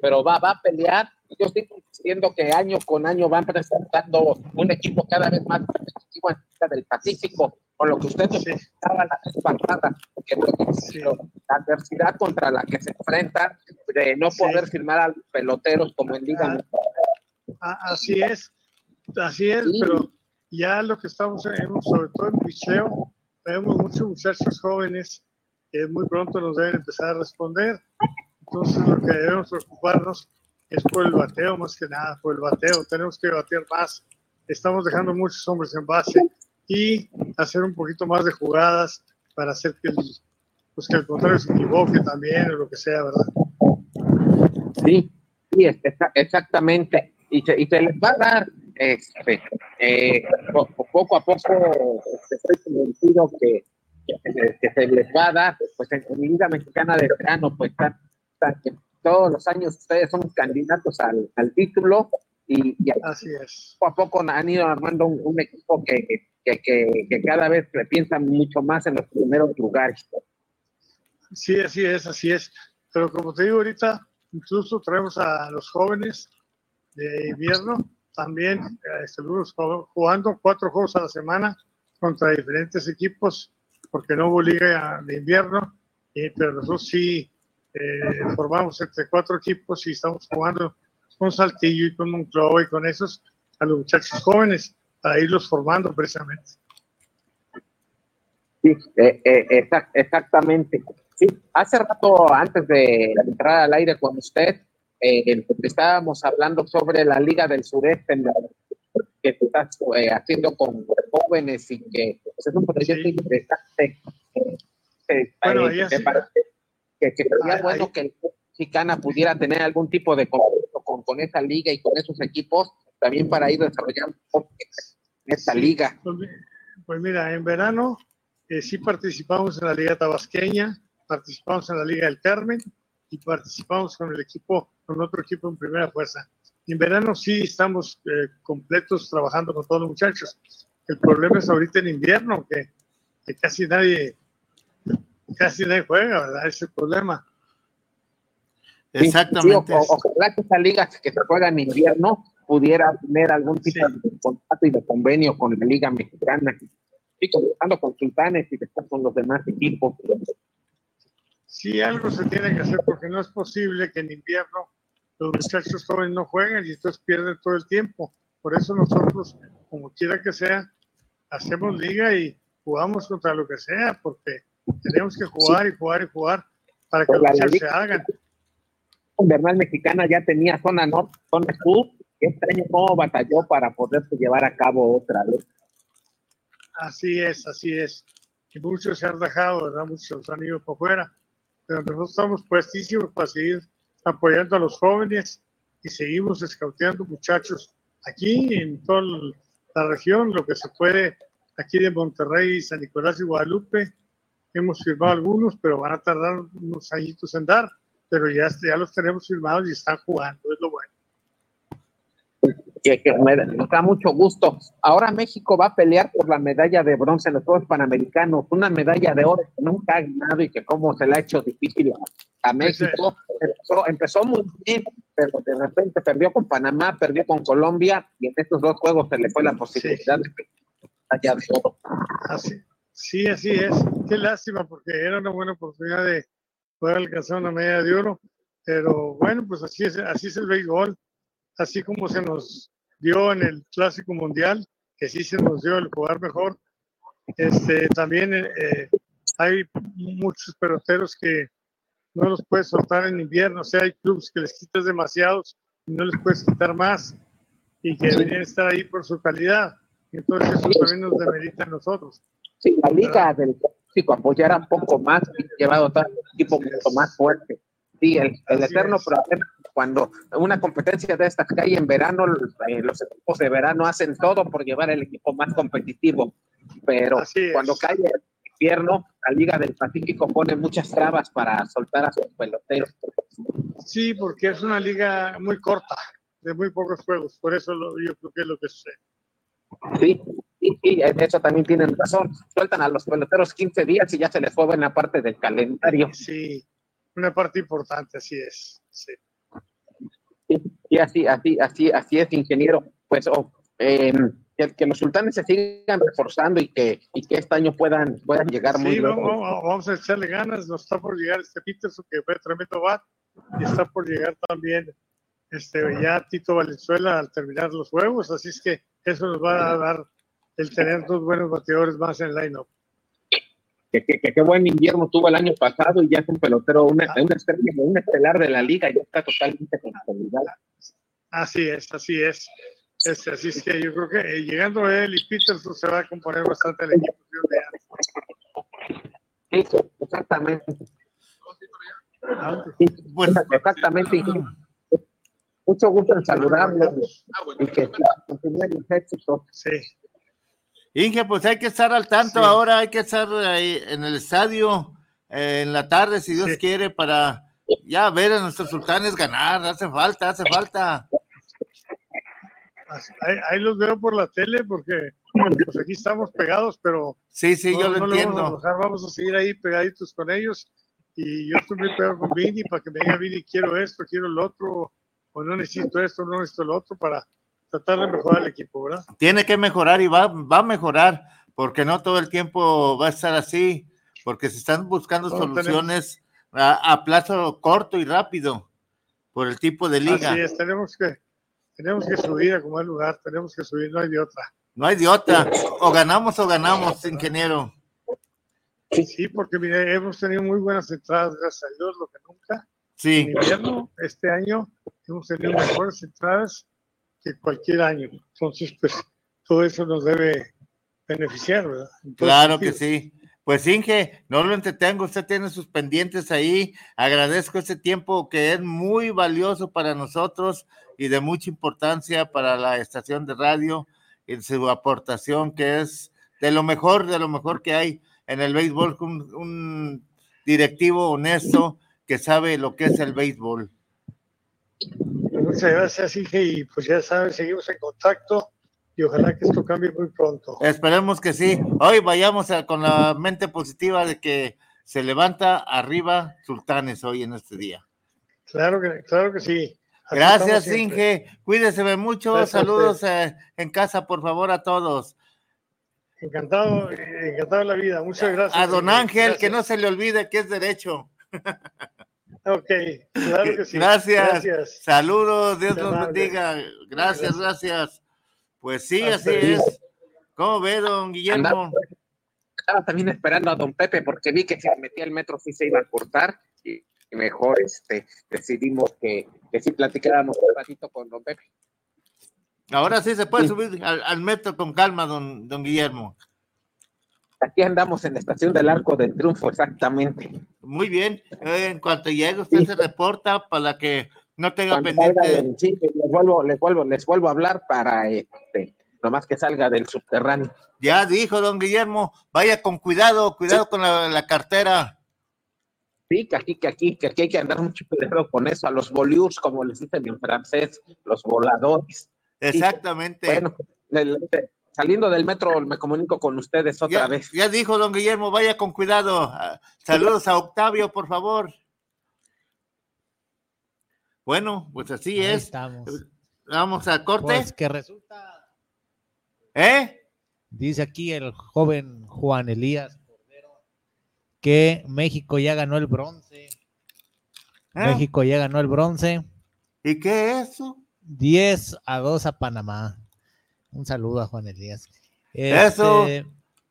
pero va, va a pelear. Yo estoy diciendo que año con año van presentando un equipo cada vez más competitivo en la del Pacífico, con lo que usted me comentaba la vez pasada, que por ejemplo, la adversidad contra la que se enfrentan, de no poder firmar a los peloteros como en Liga A- Así es, así es, Sí. pero ya lo que estamos en, sobre todo en picheo, vemos muchos muchachos jóvenes que muy pronto nos deben empezar a responder. Entonces lo que debemos preocuparnos es por el bateo más que nada, por el bateo. Tenemos que batear más. Estamos dejando muchos hombres en base y hacer un poquito más de jugadas para hacer que el, pues que el contrario se equivoque también o lo que sea, ¿verdad? Sí, sí, exactamente. Y se, y se les va a dar, este, eh, po- po- poco a poco, este, estoy convencido que, que, se- les va a dar, pues en, en Liga Mexicana de Verano, pues están- están- todos los años ustedes son candidatos al, al título y, y Así es. poco a poco han ido armando un, un equipo que, que, que, que cada vez piensa mucho más en los primeros lugares. Sí, así es, así es. Pero como te digo ahorita, incluso traemos a los jóvenes de invierno también, eh, estuvimos jug- jugando cuatro juegos a la semana contra diferentes equipos, porque no hubo liga de invierno, y- pero nosotros sí eh, formamos entre cuatro equipos y estamos jugando con Saltillo y con Monclova y con esos a los muchachos jóvenes para irlos formando precisamente. Sí, eh, eh, exact- exactamente. Sí, hace rato, antes de entrar al aire con usted, estábamos hablando sobre la Liga del Sureste en la- que tú estás haciendo con jóvenes y que pues, es un proyecto interesante. Bueno, ahí que- que sería bueno ahí- que el mexicana pudiera tener algún tipo de contacto con, con esa liga y con esos equipos, también para ir desarrollando esta Sí, liga. Pues, pues mira, en verano eh, sí participamos en la Liga Tabasqueña, participamos en la Liga del Carmen y participamos con el equipo, con otro equipo en primera fuerza. En verano sí estamos eh, completos trabajando con todos los muchachos. El problema es ahorita en invierno, que, que casi nadie casi nadie juega, ¿verdad? Ese es el problema. Sí, sí, o- o- ojalá que esta liga que se juega en invierno pudiera tener algún tipo de contrato y de convenio con la Liga Mexicana. Sí, comenzando con Sultanes y después con los demás equipos. Sí, algo se tiene que hacer porque no es posible que en invierno los muchachos jóvenes no jueguen y entonces pierden todo el tiempo. Por eso nosotros, como quiera que sea, hacemos liga y jugamos contra lo que sea, porque tenemos que jugar y jugar y jugar para que Pues los la- la muchachos se hagan. Invernal Mexicana ya tenía zona norte, zona sur, y este año cómo batalló para poderse llevar a cabo otra vez. Así es, así es. Y muchos se han dejado, ¿verdad? Muchos han ido por fuera. Pero nosotros estamos puestísimos para seguir apoyando a los jóvenes y seguimos escauteando muchachos aquí en toda la región, lo que se puede aquí de Monterrey, San Nicolás y Guadalupe. Hemos firmado algunos, pero van a tardar unos añitos en dar, pero ya, ya los tenemos firmados y están jugando, es lo bueno. que, que me, da- mucho gusto. Ahora México va a pelear por la medalla de bronce en los Juegos Panamericanos, una medalla de oro que nunca ha ganado y que cómo se le ha hecho difícil a, a México. Empezó, empezó muy bien, pero de repente perdió con Panamá, perdió con Colombia y en estos dos juegos se le fue la posibilidad de medalla de oro. Así, sí, así es. Qué lástima, porque era una buena oportunidad de poder alcanzar una medalla de oro. Pero bueno, pues así es, así es el béisbol. Así como se nos dio en el Clásico Mundial, que sí se nos dio el jugar mejor. Este, también eh, hay muchos peloteros que no los puedes soltar en invierno. O sea, hay clubes que les quitas demasiados y no les puedes quitar más y que deberían estar ahí por su calidad. Entonces eso también nos demerita a nosotros. Sí, la liga del México apoyara un poco más y llevado todo el equipo mucho más fuerte. Sí, el, el eterno problema cuando una competencia de estas que hay en verano, eh, los equipos de verano hacen todo por llevar el equipo más competitivo. pero cuando cae el invierno, la Liga del Pacífico pone muchas trabas para soltar a sus peloteros. Sí, porque es una liga muy corta, de muy pocos juegos, por eso lo- yo creo que es lo que sucede. Sí, y, y eso también tienen razón. Sueltan a los peloteros 15 días y ya se les fue buena parte del calendario. Sí, una parte importante, así es. Sí. Y así, así, así, así es, ingeniero. Pues oh, eh, que, que los sultanes se sigan reforzando y que, y que este año puedan, puedan llegar muy Sí, lejos. vamos, vamos- vamos a echarle ganas, nos está por llegar este Peterson, que fue tremendo bat, y está por llegar también este, ya Tito Valenzuela al terminar los juegos, así es que eso nos va a dar el tener dos buenos bateadores más en el line-up. que, que, que qué buen invierno tuvo el año pasado y ya es un pelotero, una, una estrella, un estelar de la liga, ya está totalmente consolidado. Así es, así es. Este, así es que yo creo que eh, llegando él y Peterson se va a componer bastante el equipo. Sí, exactamente. Sí, exactamente. ingeniero. Mucho gusto en saludarlo y que continúen los éxitos. Sí. Inge, pues hay que estar al tanto ahora, hay que estar ahí en el estadio eh, en la tarde, si Dios quiere, para ya ver a nuestros sultanes ganar. Hace falta, hace falta. Ahí, ahí los veo por la tele porque pues aquí estamos pegados, pero Sí, sí, yo lo le vamos a entiendo. vamos a seguir ahí pegaditos con ellos y yo estoy muy pegado con Vini para que me diga Vini quiero esto, quiero lo otro, o no necesito esto, no necesito lo otro para tratar de mejorar el equipo, ¿verdad? Tiene que mejorar y va, va a mejorar, porque no todo el tiempo va a estar así, porque se están buscando No, soluciones a, a plazo corto y rápido por el tipo de liga. Así es, tenemos que, tenemos que subir a como lugar, tenemos que subir, no hay de otra. No hay de otra. O ganamos o ganamos, ingeniero. Sí, porque mire, hemos tenido muy buenas entradas, gracias a Dios, lo que nunca. Sí. En invierno, este año, hemos tenido mejores entradas que cualquier año. Entonces, pues, todo eso nos debe beneficiar, ¿verdad? Claro que sí. Pues Inge, no lo entretengo, usted tiene sus pendientes ahí. Agradezco este tiempo que es muy valioso para nosotros y de mucha importancia para la estación de radio y su aportación que es de lo mejor, de lo mejor que hay en el béisbol, un, un directivo honesto que sabe lo que es el béisbol. Muchas gracias, Inge, y pues ya sabes, seguimos en contacto y ojalá que esto cambie muy pronto. Esperemos que sí. Hoy vayamos a- con la mente positiva de que se levanta arriba Sultanes hoy en este día. Claro que, claro que sí. Así Gracias. Inge. Cuídese mucho. Gracias Saludos eh, en casa, por favor, a todos. Encantado, eh, encantado de la vida. Muchas gracias. A don. Ángel, que no se le olvide que es derecho. Ok, claro que sí. Gracias. Gracias. Saludos, Dios amable. bendiga. Gracias, gracias. Pues sí, Hasta así es. ¿Cómo ve, don Guillermo? Andaba, estaba también esperando a don Pepe porque vi que si me metía el metro sí se iba a cortar y y mejor este, decidimos que, que sí platicáramos un ratito con don Pepe. Ahora sí se puede subir al, al metro con calma, don, don Guillermo. Aquí andamos en la estación del Arco del Triunfo, exactamente. Muy bien. Eh, en cuanto llegue, usted se reporta para que no tenga Cuando pendiente. del- sí, les vuelvo, les vuelvo, les vuelvo a hablar para este, nomás que salga del subterráneo. Ya dijo don Guillermo, vaya con cuidado, cuidado con la, la cartera. Sí, que aquí, que aquí, que aquí hay que andar mucho cuidado con eso, a los voleurs, como les dicen en francés, los voladores. Exactamente. Bueno, del- de- saliendo del metro me comunico con ustedes otra ya, vez. ya dijo don Guillermo, vaya con cuidado. Saludos a Octavio, por favor. Bueno, pues así Ahí es. estamos. Vamos a corte. Pues que resulta, ¿Eh? dice aquí el joven Juan Elías Cordero, que México ya ganó el bronce. ¿Eh? México ya ganó el bronce. ¿Y qué es eso? 10 a 2 a Panamá. Un saludo a Juan Elías. Eso, Este,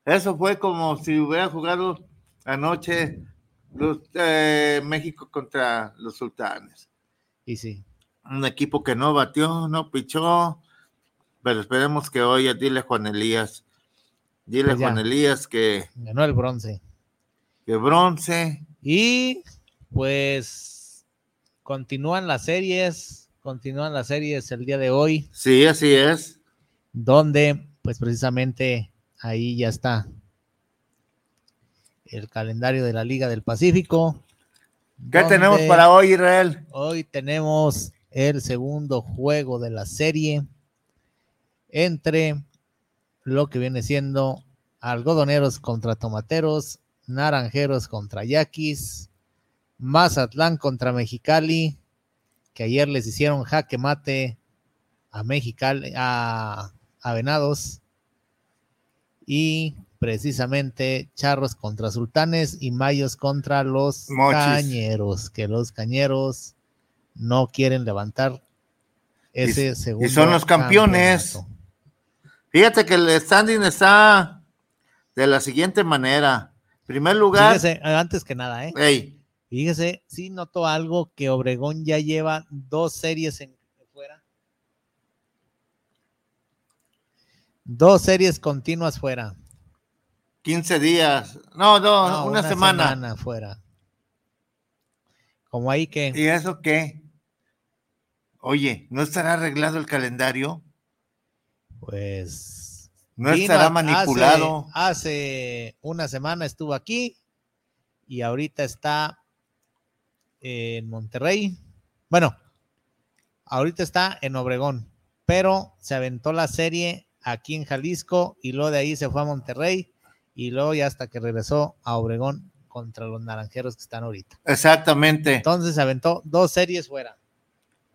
eso fue como si hubiera jugado anoche los, eh, México contra los sultanes. Y sí. Un equipo que no batió, no pichó, pero esperemos que hoy, dile a Juan Elías, dile Pues. Juan Elías que, ganó el bronce. que bronce. Y pues continúan las series, continúan las series el día de hoy, Sí, así es. Donde pues precisamente ahí ya está el calendario de la Liga del Pacífico. ¿Qué tenemos para hoy, Israel? Hoy tenemos el segundo juego de la serie entre lo que viene siendo algodoneros contra tomateros, naranjeros contra yaquis, Mazatlán contra Mexicali, que ayer les hicieron jaque mate a Mexicali, a, a Venados, y precisamente Charros contra Sultanes y Mayos contra los Mochis. Cañeros, que los Cañeros no quieren levantar ese Y- segundo y son los campeones. campeonato. Fíjate que el standing está de la siguiente manera. Primer lugar, Fíjese, antes que nada, ¿eh? ey, Fíjese, sí notó algo que Obregón ya lleva dos series en fuera. Dos series continuas fuera. 15 días. No, no, No, una, semana. fuera. Como ahí que ¿Y eso qué? Oye, ¿no estará arreglado el calendario? pues ¿No estará hace- manipulado? Hace, una semana estuvo aquí y ahorita está en Monterrey. Bueno, ahorita está en Obregón, pero se aventó la serie aquí en Jalisco y luego de ahí se fue a Monterrey y luego ya hasta que regresó a Obregón contra los naranjeros que están ahorita. Exactamente. Entonces se aventó dos series fuera.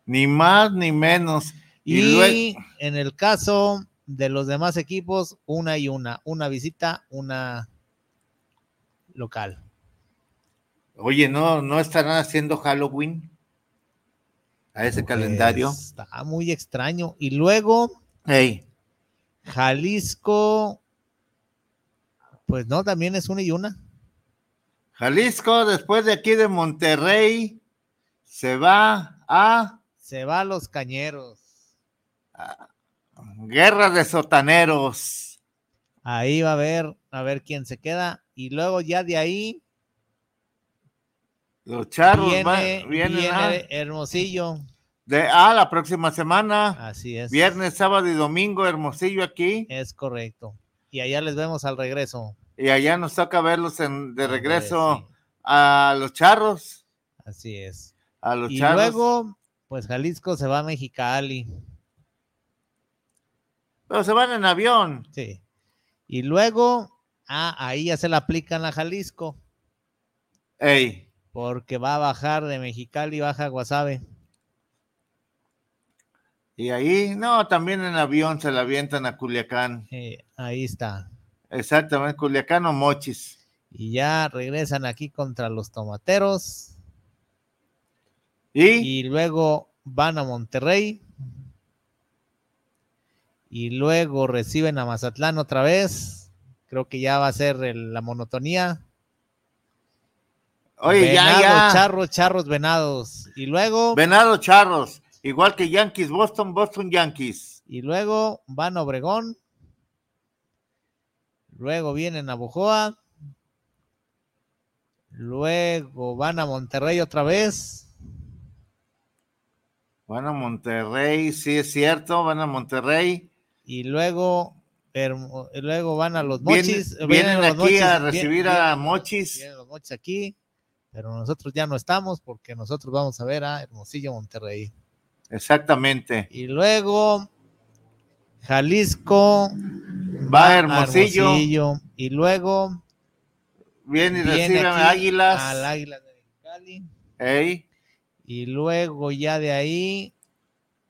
Ni más ni menos. Y, Y, luego, en el caso de los demás equipos, una y una. Una visita, una local. oye, ¿no, ¿no estarán haciendo Halloween a ese calendario? Pues, Está muy extraño. Y luego, Ey, Jalisco, pues no, también es una y una. Jalisco, después de aquí de Monterrey, se va a Se va a los cañeros. Guerra de Sotaneros. Ahí va a ver, a ver quién se queda. Y luego ya de ahí Los charros viene, van- vienen viene a, Hermosillo. De, a la próxima semana. Así es. Viernes, sábado y domingo, Hermosillo aquí. Es correcto. Y allá les vemos al regreso. Y allá nos toca verlos en- de regreso sí. a los charros. Así es. A los Y charros. luego, pues Jalisco se va a Mexicali. Pero se van en avión. Sí. Y luego, ah, ahí ya se la aplican a Jalisco, Ey, porque va a bajar de Mexicali, baja a Guasave. Y ahí, no, también en avión se la avientan a Culiacán. Ahí está. Exactamente, Culiacán o Mochis. Y ya regresan aquí contra los tomateros. Y, Y luego van a Monterrey. Y luego reciben a Mazatlán otra vez. Creo que ya va a ser el- la monotonía. oye, ya, Venados, ya. charros, charros, venados. Y luego, Venado Charros. Igual que Yankees Boston, Boston Yankees. y luego van a Obregón. Luego vienen a Bojoa. Luego van a Monterrey otra vez. Van a Monterrey, sí es cierto, van a Monterrey. Y luego, luego van a los Vienen- mochis. vienen los aquí a Mochis, recibir vienen- a Mochis. vienen los mochis aquí. Pero nosotros ya no estamos porque nosotros vamos a ver a Hermosillo Monterrey. Exactamente. Y luego Jalisco Va a Hermosillo. Y luego Viene y a Águilas. al Águilas de Mexicali. Ey, Y luego ya de ahí,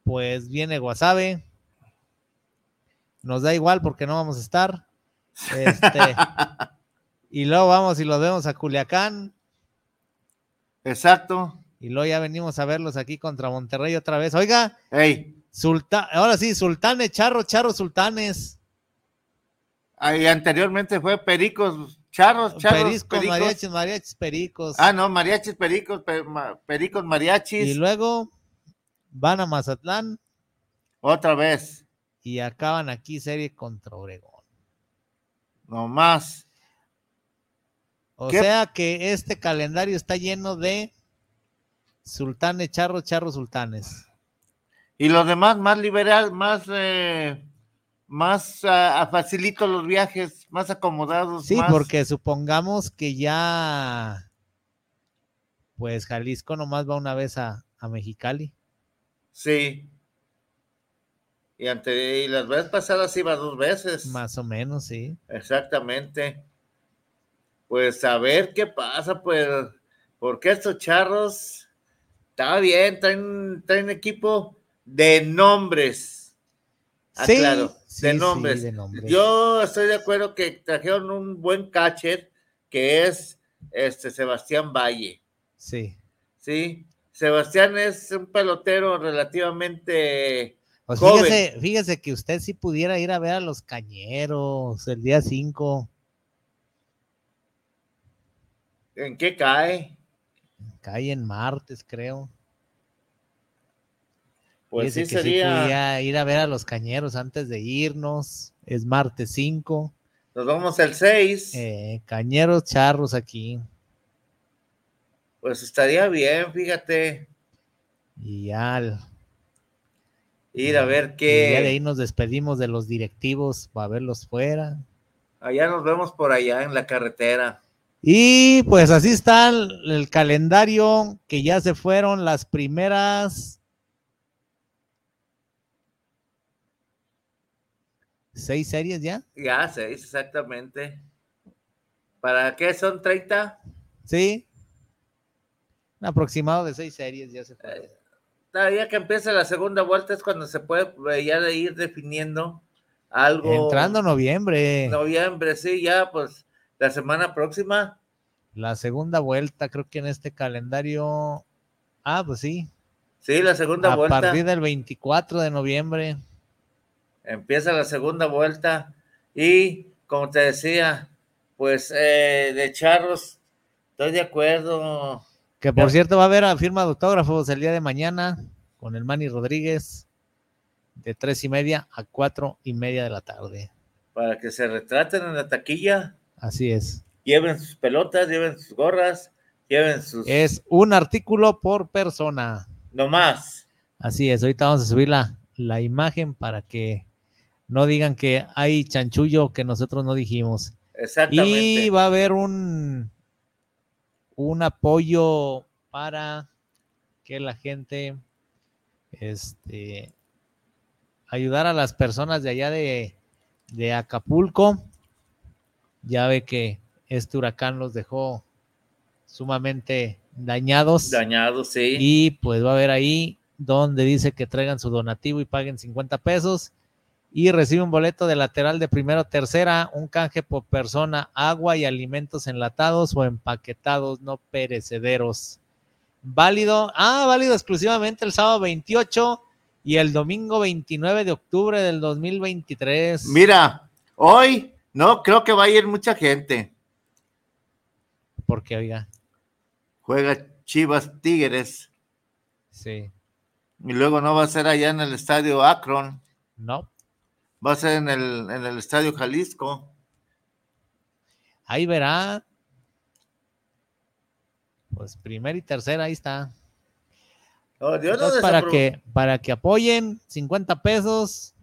pues viene Guasave. Nos da igual porque no vamos a estar. Este, y luego vamos y los vemos a Culiacán. exacto. Y luego ya venimos a verlos aquí contra Monterrey otra vez. Oiga, Ey, Sultán, ahora sí, Sultanes, Charro, Charro, Sultanes. ahí anteriormente fue Pericos, Charros, Charros, Periscos, Pericos. mariachis, mariachis, pericos. Ah, no, Mariachis, Pericos, ma- Pericos, Mariachis. y luego van a Mazatlán Otra vez, y acaban aquí serie contra Obregón. no más. O ¿Qué? sea que este calendario está lleno de sultanes, charros, charros, sultanes. Y los demás más liberal, más, eh, más ah, facilito los viajes, más acomodados. Sí, más- porque supongamos que ya, pues Jalisco nomás va una vez a, a Mexicali. Sí. Y, ante, y las veces pasadas iba dos veces. Más o menos, sí. Exactamente. Pues a ver qué pasa, pues, porque estos charros, está bien, traen, traen equipo de nombres. Sí, Aclaro, sí, de sí, nombres. de nombres. Yo estoy de acuerdo que trajeron un buen catcher, que es este Sebastián Valle. Sí. Sí, Sebastián es un pelotero relativamente Pues joven. fíjese, fíjese que usted sí pudiera ir a ver a los cañeros el día 5. ¿En qué cae? Cae en martes, creo. Pues sí que sería. ir a ver a los cañeros antes de irnos. Es martes 5. Nos vamos el 6. Eh, cañeros charros aquí. Pues estaría bien, fíjate, Y al- ir a ver y ya de ahí qué. nos despedimos de los directivos para verlos fuera. Allá nos vemos por allá en la carretera. Y pues así está el, el calendario que ya se fueron las primeras seis series ya. Ya, seis, exactamente. ¿Para qué son 30? Sí. Un aproximado de seis series ya se fueron. Todavía que empiece la segunda vuelta es cuando se puede eh, ya de ir definiendo algo. Entrando noviembre, Noviembre, sí, ya, pues la semana próxima. la segunda vuelta, creo que en este calendario. Ah, pues sí. Sí, la segunda a vuelta. partir del 24 de noviembre. empieza la segunda vuelta y como te decía, pues eh, de charros, estoy de acuerdo. Que por cierto va a haber a firma de autógrafos el día de mañana con el Manny Rodríguez de tres y media a cuatro y media de la tarde. Para que se retraten en la taquilla, Así es. lleven sus pelotas, lleven sus gorras, lleven sus... Es un artículo por persona. No más. Así es. Ahorita vamos a subir la, la imagen para que no digan que hay chanchullo que nosotros no dijimos. Exactamente. Y va a haber un, un apoyo para que la gente este, ayudar a las personas de allá de, de Acapulco. Ya ve que este huracán los dejó sumamente dañados. Dañado, sí. Y pues va a haber ahí donde dice que traigan su donativo y paguen 50 pesos y recibe un boleto de lateral de primera o tercera, un canje por persona, agua y alimentos enlatados o empaquetados no perecederos. Válido, ah, válido exclusivamente el sábado 28 y el domingo 29 de octubre del 2023. Mira, hoy no creo que va a ir mucha gente. Porque, oiga, Juega Chivas Tigres sí, y luego no va a ser allá en el estadio Akron, no, va a ser en el, en el estadio Jalisco. ahí verá. Pues primera y tercera, ahí está. Oh, Dios no para que, para que apoyen, 50 pesos,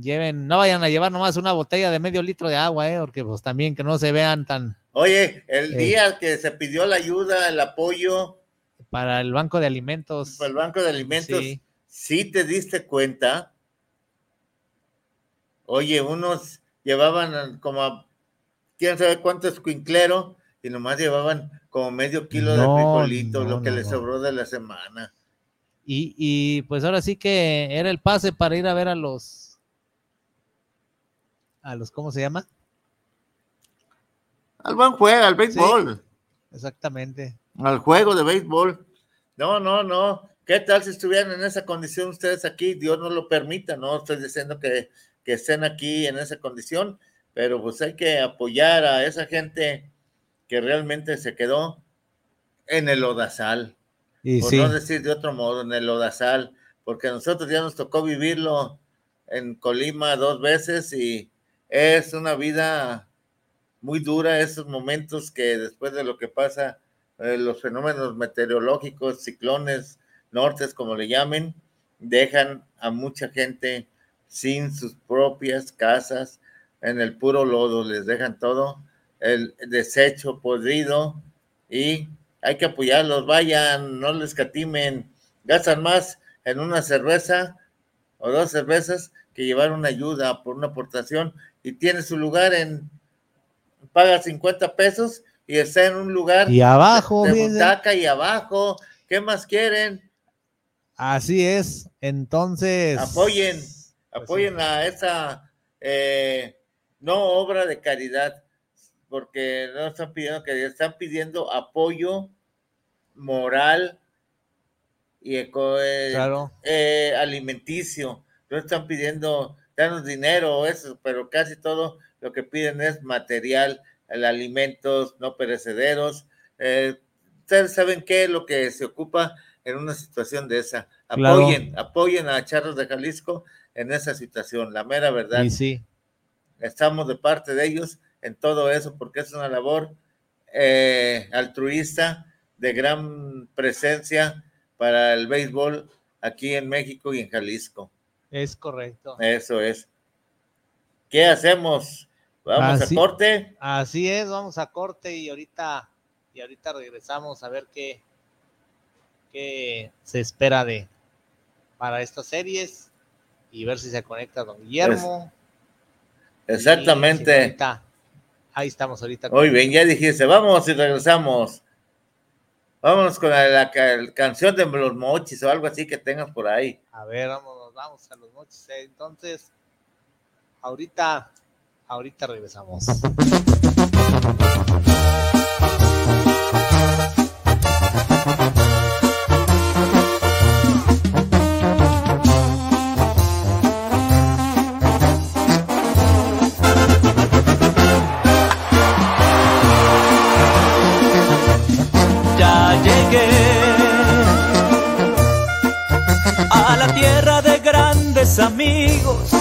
lleven, no vayan a llevar nomás una botella de medio litro de agua, eh, porque pues también que no se vean tan Oye, el Eh. día que se pidió la ayuda, el apoyo para el banco de alimentos. para el Banco de Alimentos, Sí. sí, te diste cuenta. Oye, unos llevaban como a quién sabe cuánto escuinclero y nomás llevaban como medio kilo No, de frijolito, no, lo que no, les sobró de la semana. Y, y pues ahora sí que era el pase para ir a ver a los, a los, ¿cómo se llama? Al buen juego, al béisbol, Exactamente. al juego de béisbol. No, no, no. ¿Qué tal si estuvieran en esa condición ustedes aquí? Dios no lo permita, no estoy diciendo que, que estén aquí en esa condición, pero pues hay que apoyar a esa gente que realmente se quedó en el odazal. Y por sí, no decir de otro modo, en el Odazal, porque a nosotros ya nos tocó vivirlo en Colima dos veces y es una vida muy dura, esos momentos que después de lo que pasa, eh, los fenómenos meteorológicos, ciclones, nortes, como le llamen, dejan a mucha gente sin sus propias casas, en el puro lodo, les dejan todo, el desecho podrido y hay que apoyarlos, vayan, no les catimen, gastan más en una cerveza o dos cervezas que llevar una ayuda por una aportación y tiene su lugar en, paga 50 pesos y está en un lugar Y abajo, de, butaca y abajo, ¿qué más quieren? Así es. Entonces. apoyen, apoyen a esa eh, no obra de caridad, porque no están pidiendo caridad, están pidiendo apoyo moral y eco, eh, Claro. eh, alimenticio. No están pidiendo, danos dinero eso, pero casi todo lo que piden es material, el alimentos no perecederos. Eh, Ustedes saben qué es lo que se ocupa en una situación de esa. Claro. Apoyen, apoyen a Charros de Jalisco en esa situación, la mera verdad. Y sí. Estamos de parte de ellos en todo eso porque es una labor eh, altruista de gran presencia para el béisbol aquí en México y en Jalisco. Es correcto. Eso es. ¿Qué hacemos? ¿Vamos Así- a corte? Así es, vamos a corte y ahorita, y ahorita regresamos a ver qué, qué se espera de para estas series y ver si se conecta don Guillermo. Exactamente. Y si ahorita- ahí estamos ahorita. con- Muy bien, ya dijiste, vamos y regresamos. Vámonos con la, la ca- canción de los mochis o algo así que tengas por ahí. A ver, vamos, vamos a los mochis. eh. Entonces, ahorita, ahorita regresamos. amigos,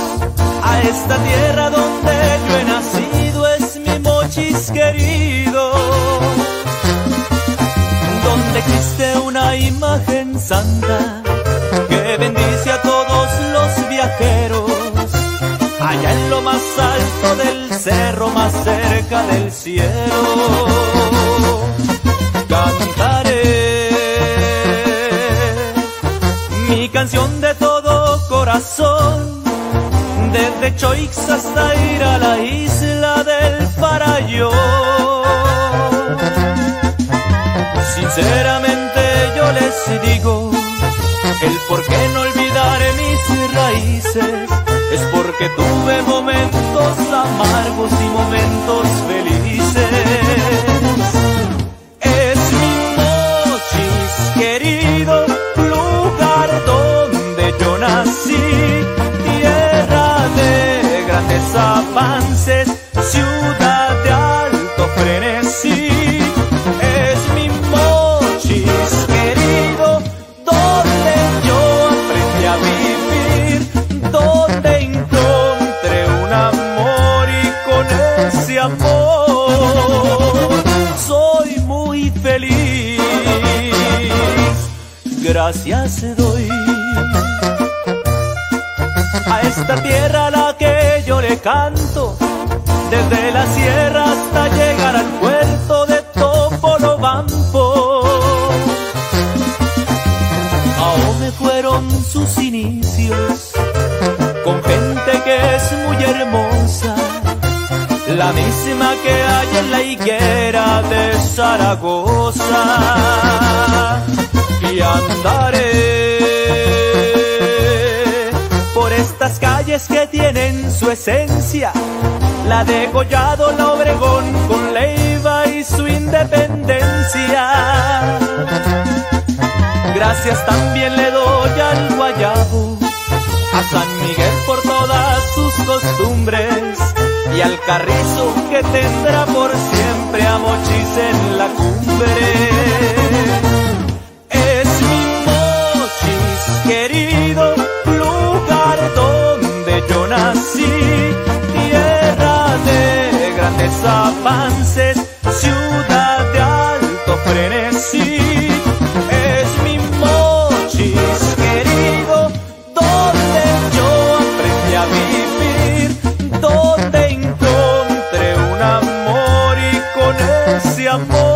a esta tierra donde yo he nacido, es mi mochis querido, donde existe una imagen santa que bendice a todos los viajeros, allá en lo más alto del cerro, más cerca del cielo cantaré mi canción de todo desde Choix hasta ir a la isla del Parayo. Sinceramente yo les digo, el por qué no olvidar mis raíces es porque tuve momentos amargos y momentos felices. Avances, ciudad de alto frenesí. Es mi mochis querido, donde yo aprendí a vivir, donde encontré un amor y con ese amor soy muy feliz. Gracias doy a esta tierra la yo le canto, desde la sierra hasta llegar al puerto de Topolobampo. Ahome fueron sus inicios, con gente que es muy hermosa, la misma que hay en la higuera de Zaragoza. Y andaré estas calles que tienen su esencia, la de Collado, la Obregón, con Leiva y su independencia. Gracias también le doy al Guayabo, a San Miguel por todas sus costumbres y al Carrizo que tendrá por siempre a Mochis en la cumbre. avances, ciudad de alto frenesí. Es mi mochis querido, donde yo aprendí a vivir, donde encontré un amor y con ese amor.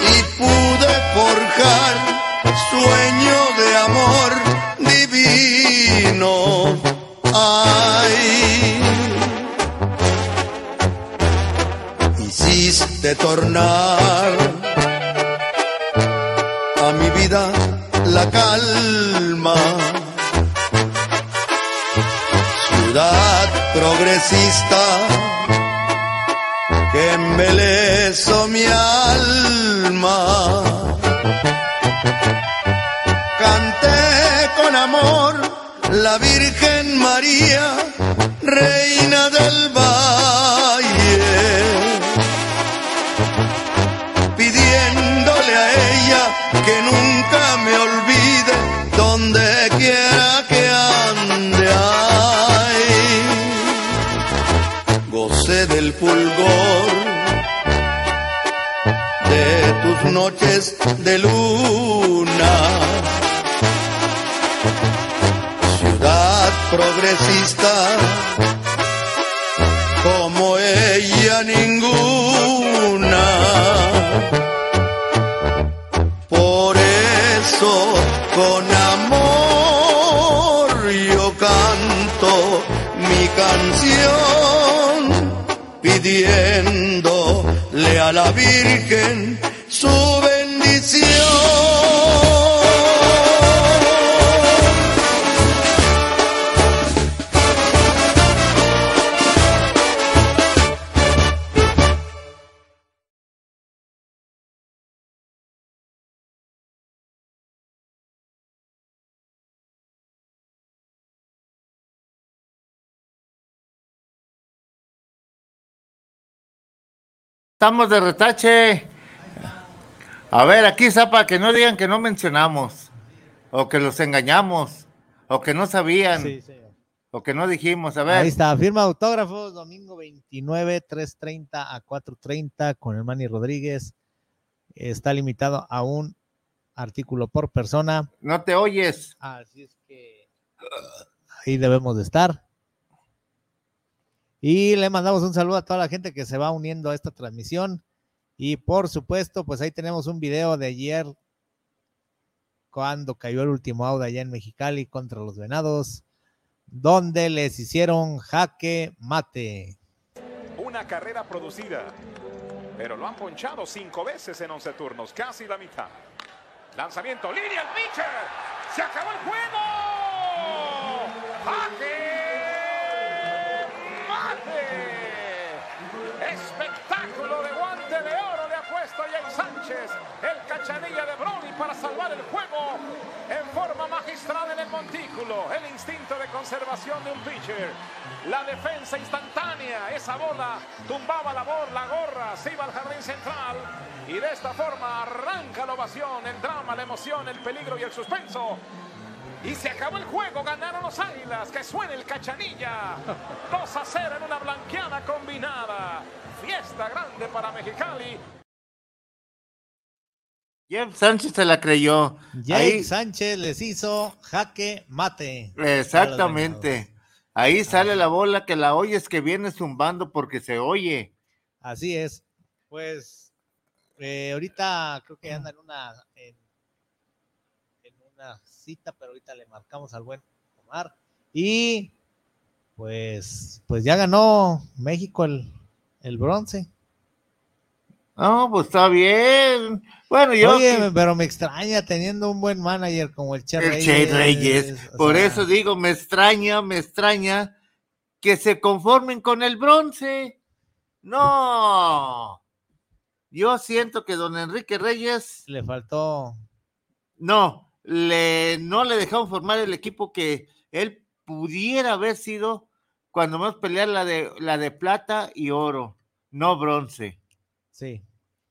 Y pude forjar sueño de amor divino. Ay. hiciste tornar a mi vida la calma. Ciudad progresista que embelezo mi alma. Canté con amor la Virgen María, Reina del Valle pidiéndole a ella que nunca me olvide donde quiera que ande. Ay, gocé del fulgor noches de luna. Ciudad progresista como ella ninguna. Por eso con amor yo canto mi canción pidiéndole a la Virgen su bendición. Estamos de retache. A ver, aquí, Zapa, que no digan que no mencionamos, o que los engañamos, o que no sabían, Sí, o que no dijimos. A ver, Ahí está, firma autógrafos, domingo 29, 3.30 a 4.30 con el Manny Rodríguez. Está limitado a un artículo por persona. no te oyes. Así es que ahí debemos de estar. Y le mandamos un saludo a toda la gente que se va uniendo a esta transmisión. Y por supuesto, pues ahí tenemos un video de ayer cuando cayó el último out allá en Mexicali contra los Venados, donde les hicieron jaque mate. Una carrera producida, pero lo han ponchado cinco veces en 11 turnos, casi la mitad. Lanzamiento, línea, el pitcher. Se acabó el juego. ¡Jaque! Jay Sánchez. El cachanilla de Brody para salvar el juego en forma magistral en el montículo. El instinto de conservación de un pitcher. La defensa instantánea. Esa bola tumbaba la bola, la gorra, se iba al jardín central. Y de esta forma arranca la ovación, el drama, la emoción, el peligro y el suspenso. Y se acabó el juego, ganaron los Águilas, que suene el cachanilla. 2 a 0 en una blanqueada combinada. Fiesta grande para Mexicali. Jeff Sánchez se la creyó. Ahí, Sánchez les hizo jaque mate. exactamente. Ahí sale la bola que la oyes que viene zumbando porque se oye. Así es. Pues eh, ahorita creo que anda en una en, en una cita, pero ahorita le marcamos al buen Omar. Y pues, pues ya ganó México el, el bronce. No, pues está bien. Bueno, yo. Oye, que- pero me extraña teniendo un buen manager como el Che el Reyes. Che Reyes. Por sea, eso digo, me extraña, me extraña que se conformen con el bronce. No. Yo siento que don Enrique Reyes. Le faltó. No, le, no le dejaron formar el equipo que él pudiera haber sido cuando más pelear la de, la de plata y oro, no bronce. Sí.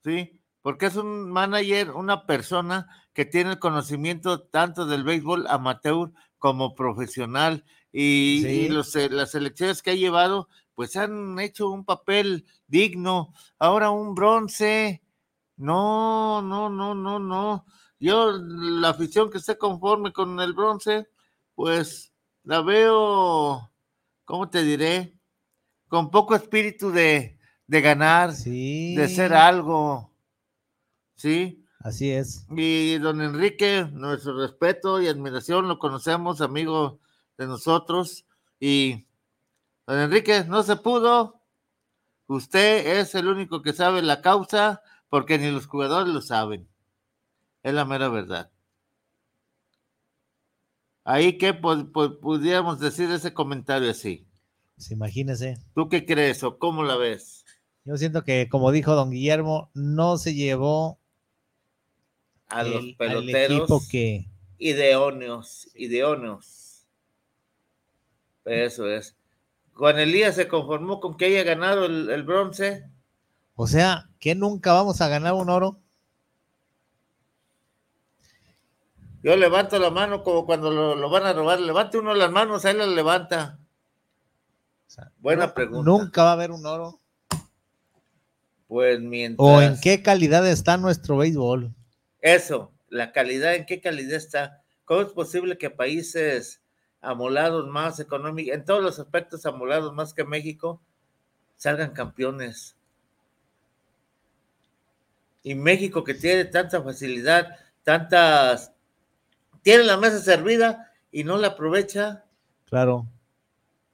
¿sí? Porque es un manager, una persona que tiene el conocimiento tanto del béisbol amateur como profesional y, Sí. y los, eh, las selecciones que ha llevado, pues han hecho un papel digno. Ahora un bronce, no, no, no, no, no. Yo, la afición que esté conforme con el bronce, pues la veo, ¿cómo te diré? Con poco espíritu de, de ganar, de ser algo. ¿Sí? Así es. Y don Enrique, nuestro respeto y admiración, lo conocemos, amigo de nosotros. Y don Enrique, no se pudo. Usted es el único que sabe la causa, porque ni los jugadores lo saben. Es la mera verdad. Ahí que pu- pu- pudiéramos decir ese comentario así. Pues imagínese. ¿Tú qué crees o cómo la ves? Yo siento que, como dijo don Guillermo, no se llevó A el- los peloteros que. ideóneos, ideóneos. Eso es. Juan Elías se conformó con que haya ganado el, el bronce. O sea, que nunca vamos a ganar un oro. Yo levanto la mano como cuando lo, lo van a robar. Levante uno las manos, ahí las levanta. Buena pregunta. Nunca va a haber un oro. Pues mientras. ¿O en qué calidad está nuestro béisbol? Eso, la calidad, ¿en qué calidad está? ¿Cómo es posible que países amolados más económicos, en todos los aspectos amolados más que México, salgan campeones? Y México que tiene tanta facilidad, tantas, tiene la mesa servida y no la aprovecha. Claro.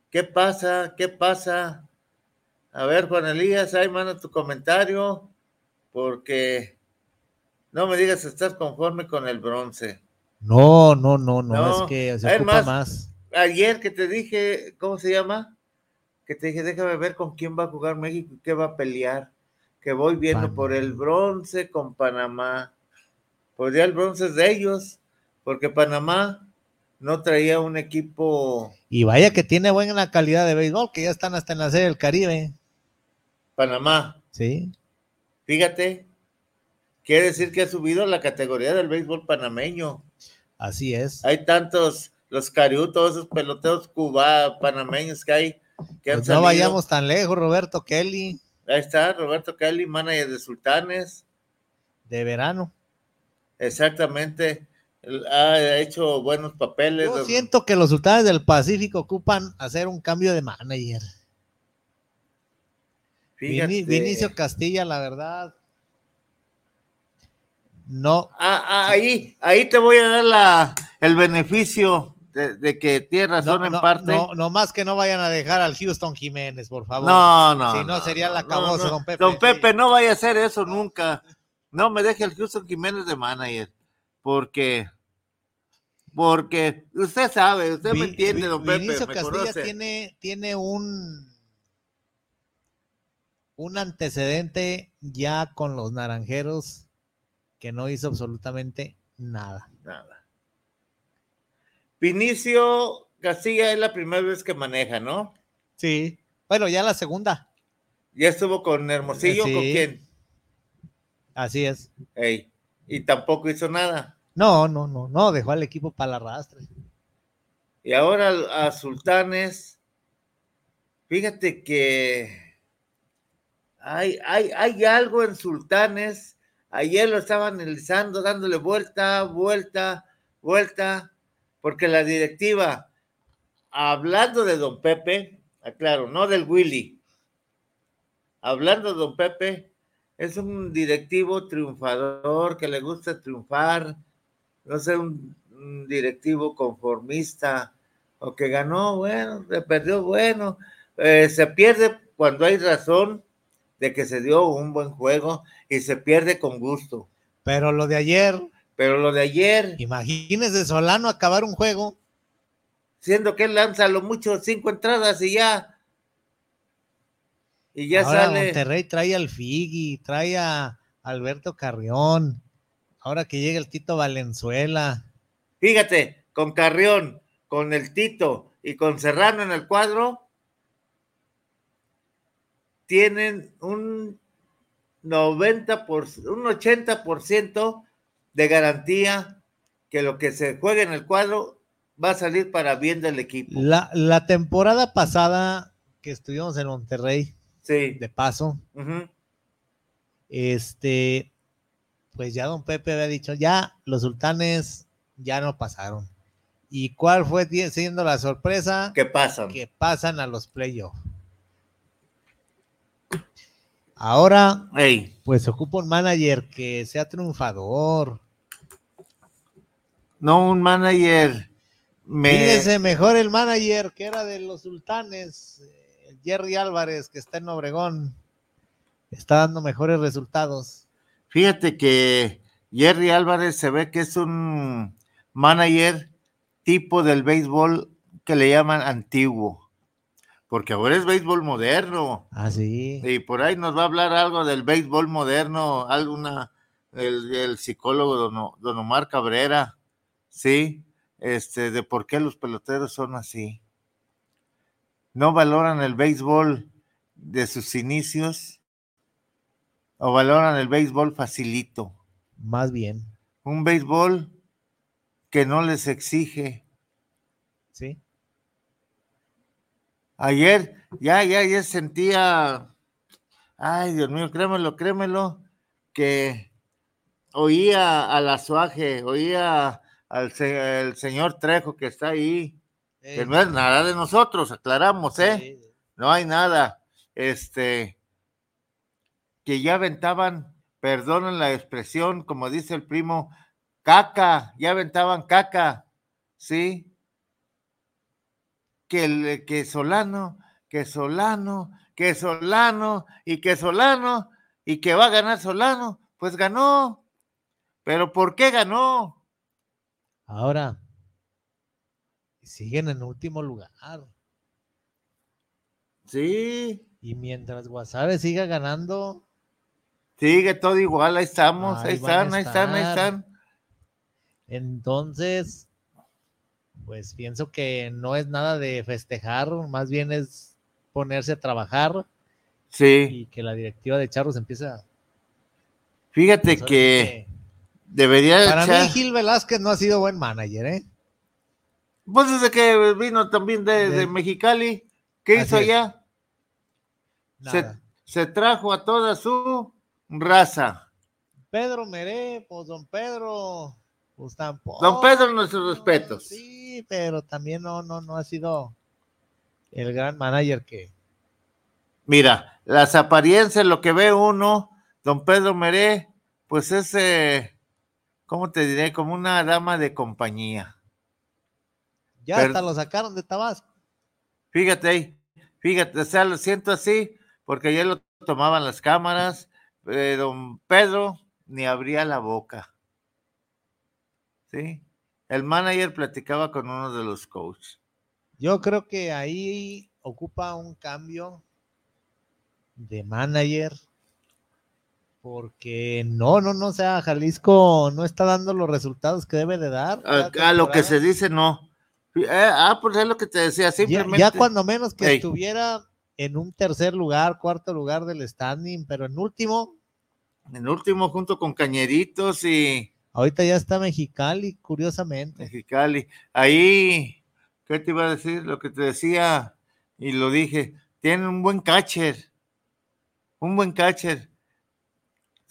¿Qué pasa? ¿Qué pasa? A ver, Juan Elías, ahí manda tu comentario, porque no me digas si estás conforme con el bronce. No, no, no, no, No, es que se es ocupa más, más. Ayer que te dije, ¿cómo se llama? Que te dije, déjame ver con quién va a jugar México y qué va a pelear. Que voy viendo por el bronce con Panamá. Pues ya el bronce es de ellos, porque Panamá no traía un equipo. Y vaya que tiene buena calidad de béisbol, que ya están hasta en la serie del Caribe. Panamá, Sí. fíjate, quiere decir que ha subido la categoría del béisbol panameño. Así es. Hay tantos, los Cariú, todos esos peloteros cuba, panameños que hay. Que Pues no vayamos tan lejos, Roberto Kelly, Ahí está, Roberto Kelly, manager de Sultanes. de verano. Exactamente. Ha hecho buenos papeles. Yo siento que los sultanes del Pacífico ocupan hacer un cambio de manager. Fíjate. Vinicio Castilla, la verdad. No. Ah, ah, ahí, ahí te voy a dar la, el beneficio de, de que tienes razón no, en no, parte. No, no más que no vayan a dejar al Houston Jiménez, por favor. No, no. Si no, sería la cabosa, don Pepe. Don Pepe, no vaya a hacer eso nunca. No me deje el Houston Jiménez de manager. Porque, porque usted sabe, usted me entiende, Vi- don Pepe. Vinicio me Castilla conoce. tiene, tiene un, un antecedente ya con los naranjeros que no hizo absolutamente nada. Nada. Vinicio Castilla es la primera vez que maneja, ¿no? Sí. Bueno, ya la segunda. Ya estuvo con Hermosillo, ¿con quién? Así es. Ey, y tampoco hizo nada. No, no, no, no, dejó al equipo para la arrastre. Y ahora a Sultanes, fíjate que hay, hay, hay algo en Sultanes. Ayer lo estaba analizando, dándole vuelta, vuelta, vuelta, porque la directiva, hablando de don Pepe, aclaro, no del Willy, hablando de don Pepe, es un directivo triunfador que le gusta triunfar, no sé, un, un directivo conformista o que ganó, bueno, se perdió, bueno, eh, se pierde cuando hay razón de que se dio un buen juego y se pierde con gusto. Pero lo de ayer, Pero lo de ayer, imagínese Solano acabar un juego. siendo que él lanza lo mucho cinco entradas y ya. Y ya Ahora sale. Monterrey trae al Figui, trae a Alberto Carrión. Ahora que llega el Tito Valenzuela. Fíjate, con Carrión, con el Tito y con Serrano en el cuadro, tienen un 90%, por, un 80% de garantía que lo que se juegue en el cuadro va a salir para bien del equipo. La, la temporada pasada que estuvimos en Monterrey, Sí. de paso, este, pues ya don Pepe había dicho, ya los sultanes ya no pasaron. ¿Y cuál fue siendo la sorpresa? ¿Qué pasan? Que pasan a los playoffs. Ahora, Ey, pues ocupa un manager que sea triunfador. no un manager. Me, Fíjese mejor el manager que era de los sultanes, eh, Jerry Álvarez, que está en Obregón. Está dando mejores resultados. Fíjate que Jerry Álvarez se ve que es un manager tipo del béisbol que le llaman antiguo, porque ahora es béisbol moderno. Ah, sí. Y por ahí nos va a hablar algo del béisbol moderno, alguna, el, el psicólogo don, don Omar Cabrera, sí, este, de por qué los peloteros son así. No valoran el béisbol de sus inicios o valoran el béisbol facilito. Más bien, Un béisbol que no les exige. sí. Ayer, ya, ya, ya sentía, ay Dios mío, créemelo, créemelo, que oía al azuaje, oía al se- el señor Trejo que está ahí, que no es nada de nosotros, aclaramos, ¿eh? No hay nada, este, que ya aventaban, perdonen la expresión, como dice el primo, caca, ya aventaban caca, ¿sí? Que, el- que Solano, que Solano, que Solano y que Solano y que va a ganar Solano, pues ganó. Pero ¿por qué ganó? Ahora, siguen en último lugar. Sí, Y mientras Guasave siga ganando, sigue todo igual, ahí estamos, ahí, están, ahí están, ahí están. entonces, pues pienso que no es nada de festejar, más bien es ponerse a trabajar Sí, y que la directiva de Charros empiece a... fíjate pues, que debería Para echar- mí Gil Velázquez no ha sido buen manager, ¿eh? Pues desde que vino también de, de De- Mexicali, ¿qué Así hizo es. allá? Se, se trajo a toda su raza. Pedro Meré, pues don Pedro, pues tampoco. Don Pedro, nuestros respetos. Sí, pero también no, no, no ha sido el gran manager que... Mira, las apariencias, lo que ve uno, don Pedro Meré, pues es, eh, ¿cómo te diré? Como una dama de compañía. Ya Pero- hasta lo sacaron de Tabasco. Fíjate ahí, fíjate, o sea, lo siento así, porque ayer lo tomaban las cámaras, eh, don Pedro ni abría la boca. ¿Sí? El manager platicaba con uno de los coaches. Yo creo que ahí ocupa un cambio de manager. Porque no, no, no, o sea, Jalisco no está dando los resultados que debe de dar. Acá lo que se dice, no. Eh, ah, pues es lo que te decía, simplemente. ya cuando menos que estuviera en un tercer lugar, cuarto lugar del standing, pero en último, En último, junto con Cañeritos y ahorita ya está Mexicali, curiosamente. Mexicali. Ahí, ¿Qué te iba a decir? Lo que te decía y lo dije. Tienen un buen catcher. Un buen catcher.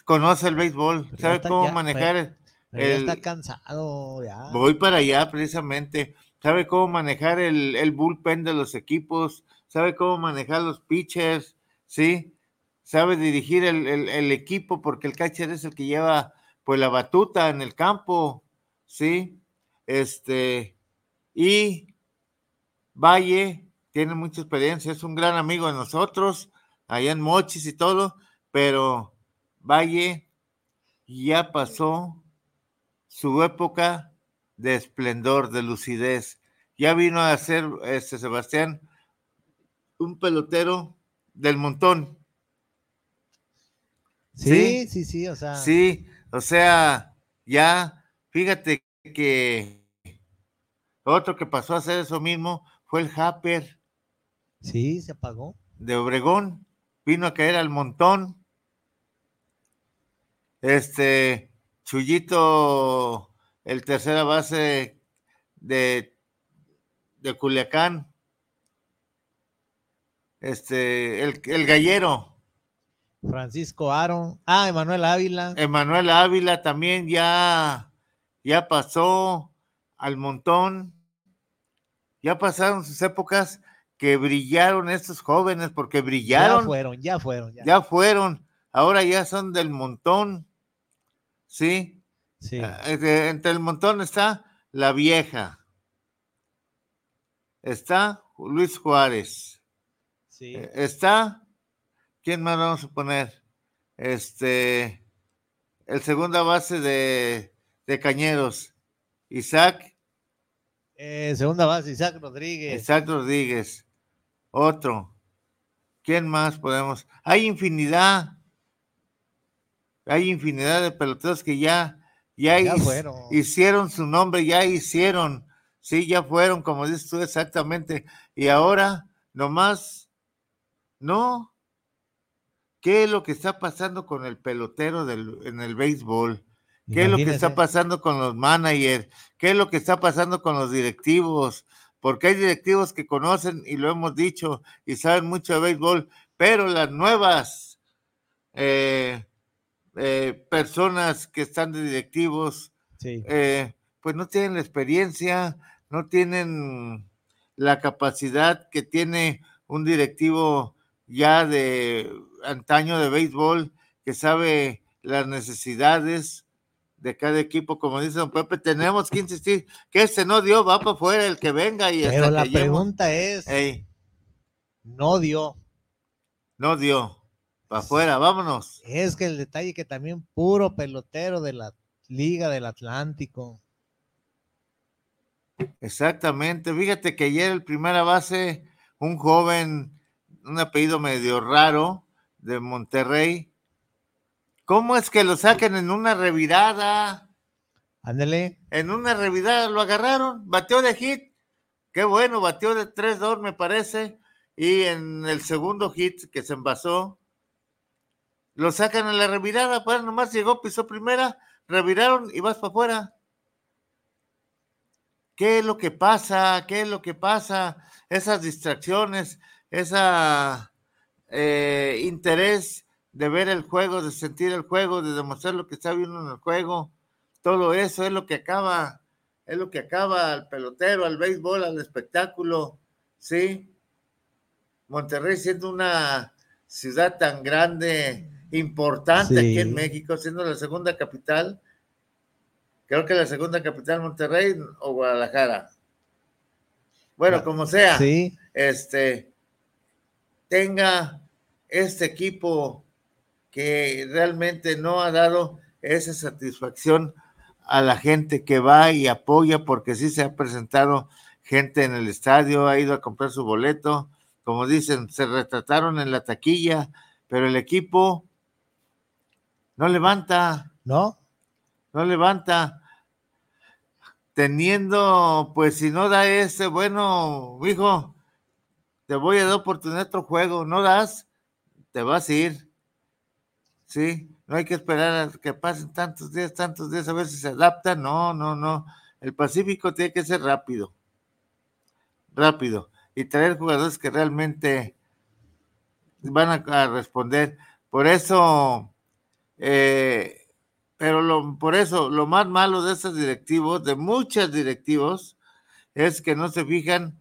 Conoce el béisbol. Pero Sabe cómo ya- manejar pero- el- ya está cansado, ya. Voy para allá precisamente. Sabe cómo manejar el, el bullpen de los equipos. Sabe cómo manejar los pitchers. ¿Sí? Sabe dirigir el, el- el equipo porque el catcher es el que lleva pues la batuta en el campo. ¿Sí? Este. Y Valle tiene mucha experiencia. Es un gran amigo de nosotros. Allá en Mochis y todo. Pero Valle ya pasó su época de esplendor, de lucidez. Ya vino a ser este Sebastián un pelotero del montón. Sí, sí, sí, o sea. Sí, o sea, ya, fíjate que otro que pasó a hacer eso mismo fue el Happer Sí, se apagó. de Obregón. Vino a caer al montón. Este, Chuyito, el tercera base de, de Culiacán. Este, el, el gallero. Francisco Aaron. Ah, Emanuel Ávila. Emanuel Ávila también ya, ya pasó al montón. Ya pasaron sus épocas que brillaron estos jóvenes, porque brillaron. Ya fueron, ya fueron. Ya. ya fueron, ahora ya son del montón, ¿sí? Sí. Este, Entre el montón está la vieja, está Luis Juárez, Sí. eh, está, ¿quién más vamos a poner? Este, el segunda base de, de Cañeros, Isaac, Eh, segunda base, Isaac Rodríguez. Isaac Rodríguez, otro. ¿Quién más podemos? Hay infinidad. Hay infinidad de peloteros que ya, ya, Ya hicieron su nombre, ya hicieron. Sí, ya fueron, como dices tú exactamente. Y ahora, nomás, no. ¿Qué es lo que está pasando con el pelotero del, en el béisbol? ¿Qué es lo que está pasando con los managers? ¿Qué es lo que está pasando con los directivos? Porque hay directivos que conocen, y lo hemos dicho, y saben mucho de béisbol, pero las nuevas eh, eh, personas que están de directivos, Sí. eh, pues no tienen la experiencia, no tienen la capacidad que tiene un directivo ya de antaño de béisbol, que sabe las necesidades de cada equipo, como dice don Pepe, tenemos que insistir que este no dio, va para afuera el que venga y Pero hasta la que pregunta es, Ey, no dio. no dio, para afuera, vámonos. Es que el detalle que también puro pelotero de la Liga del Atlántico. Exactamente. Fíjate que ayer el primera base, un joven, un apellido medio raro de Monterrey. ¿Cómo es que lo saquen en una revirada? Ándale. En una revirada lo agarraron, bateó de hit. Qué bueno, bateó de 3-2 me parece. Y en el segundo hit que se envasó, lo sacan en la revirada, pues nomás llegó, pisó primera, reviraron y vas para afuera. ¿Qué es lo que pasa? ¿Qué es lo que pasa? Esas distracciones, esa eh, interés de ver el juego, de sentir el juego, de demostrar lo que está viendo en el juego, todo eso es lo que acaba, es lo que acaba al pelotero, al béisbol, al espectáculo, ¿sí? Monterrey siendo una ciudad tan grande, importante aquí en. México, siendo la segunda capital, creo que la segunda capital Monterrey o Guadalajara. Bueno, como sea, Sí. este tenga este equipo que realmente no ha dado esa satisfacción a la gente que va y apoya, porque sí se ha presentado gente en el estadio, ha ido a comprar su boleto, como dicen, se retrataron en la taquilla, pero el equipo no levanta, ¿No? no levanta. Teniendo, pues si no da ese, bueno, hijo, te voy a dar oportunidad otro juego, no das, te vas a ir. Sí, no hay que esperar a que pasen tantos días, tantos días a ver si se adapta. No, no, no. El Pacífico tiene que ser rápido. rápido y traer jugadores que realmente van a, responder. Por eso, eh, pero por eso, lo más malo de estos directivos, de muchos directivos, es que no se fijan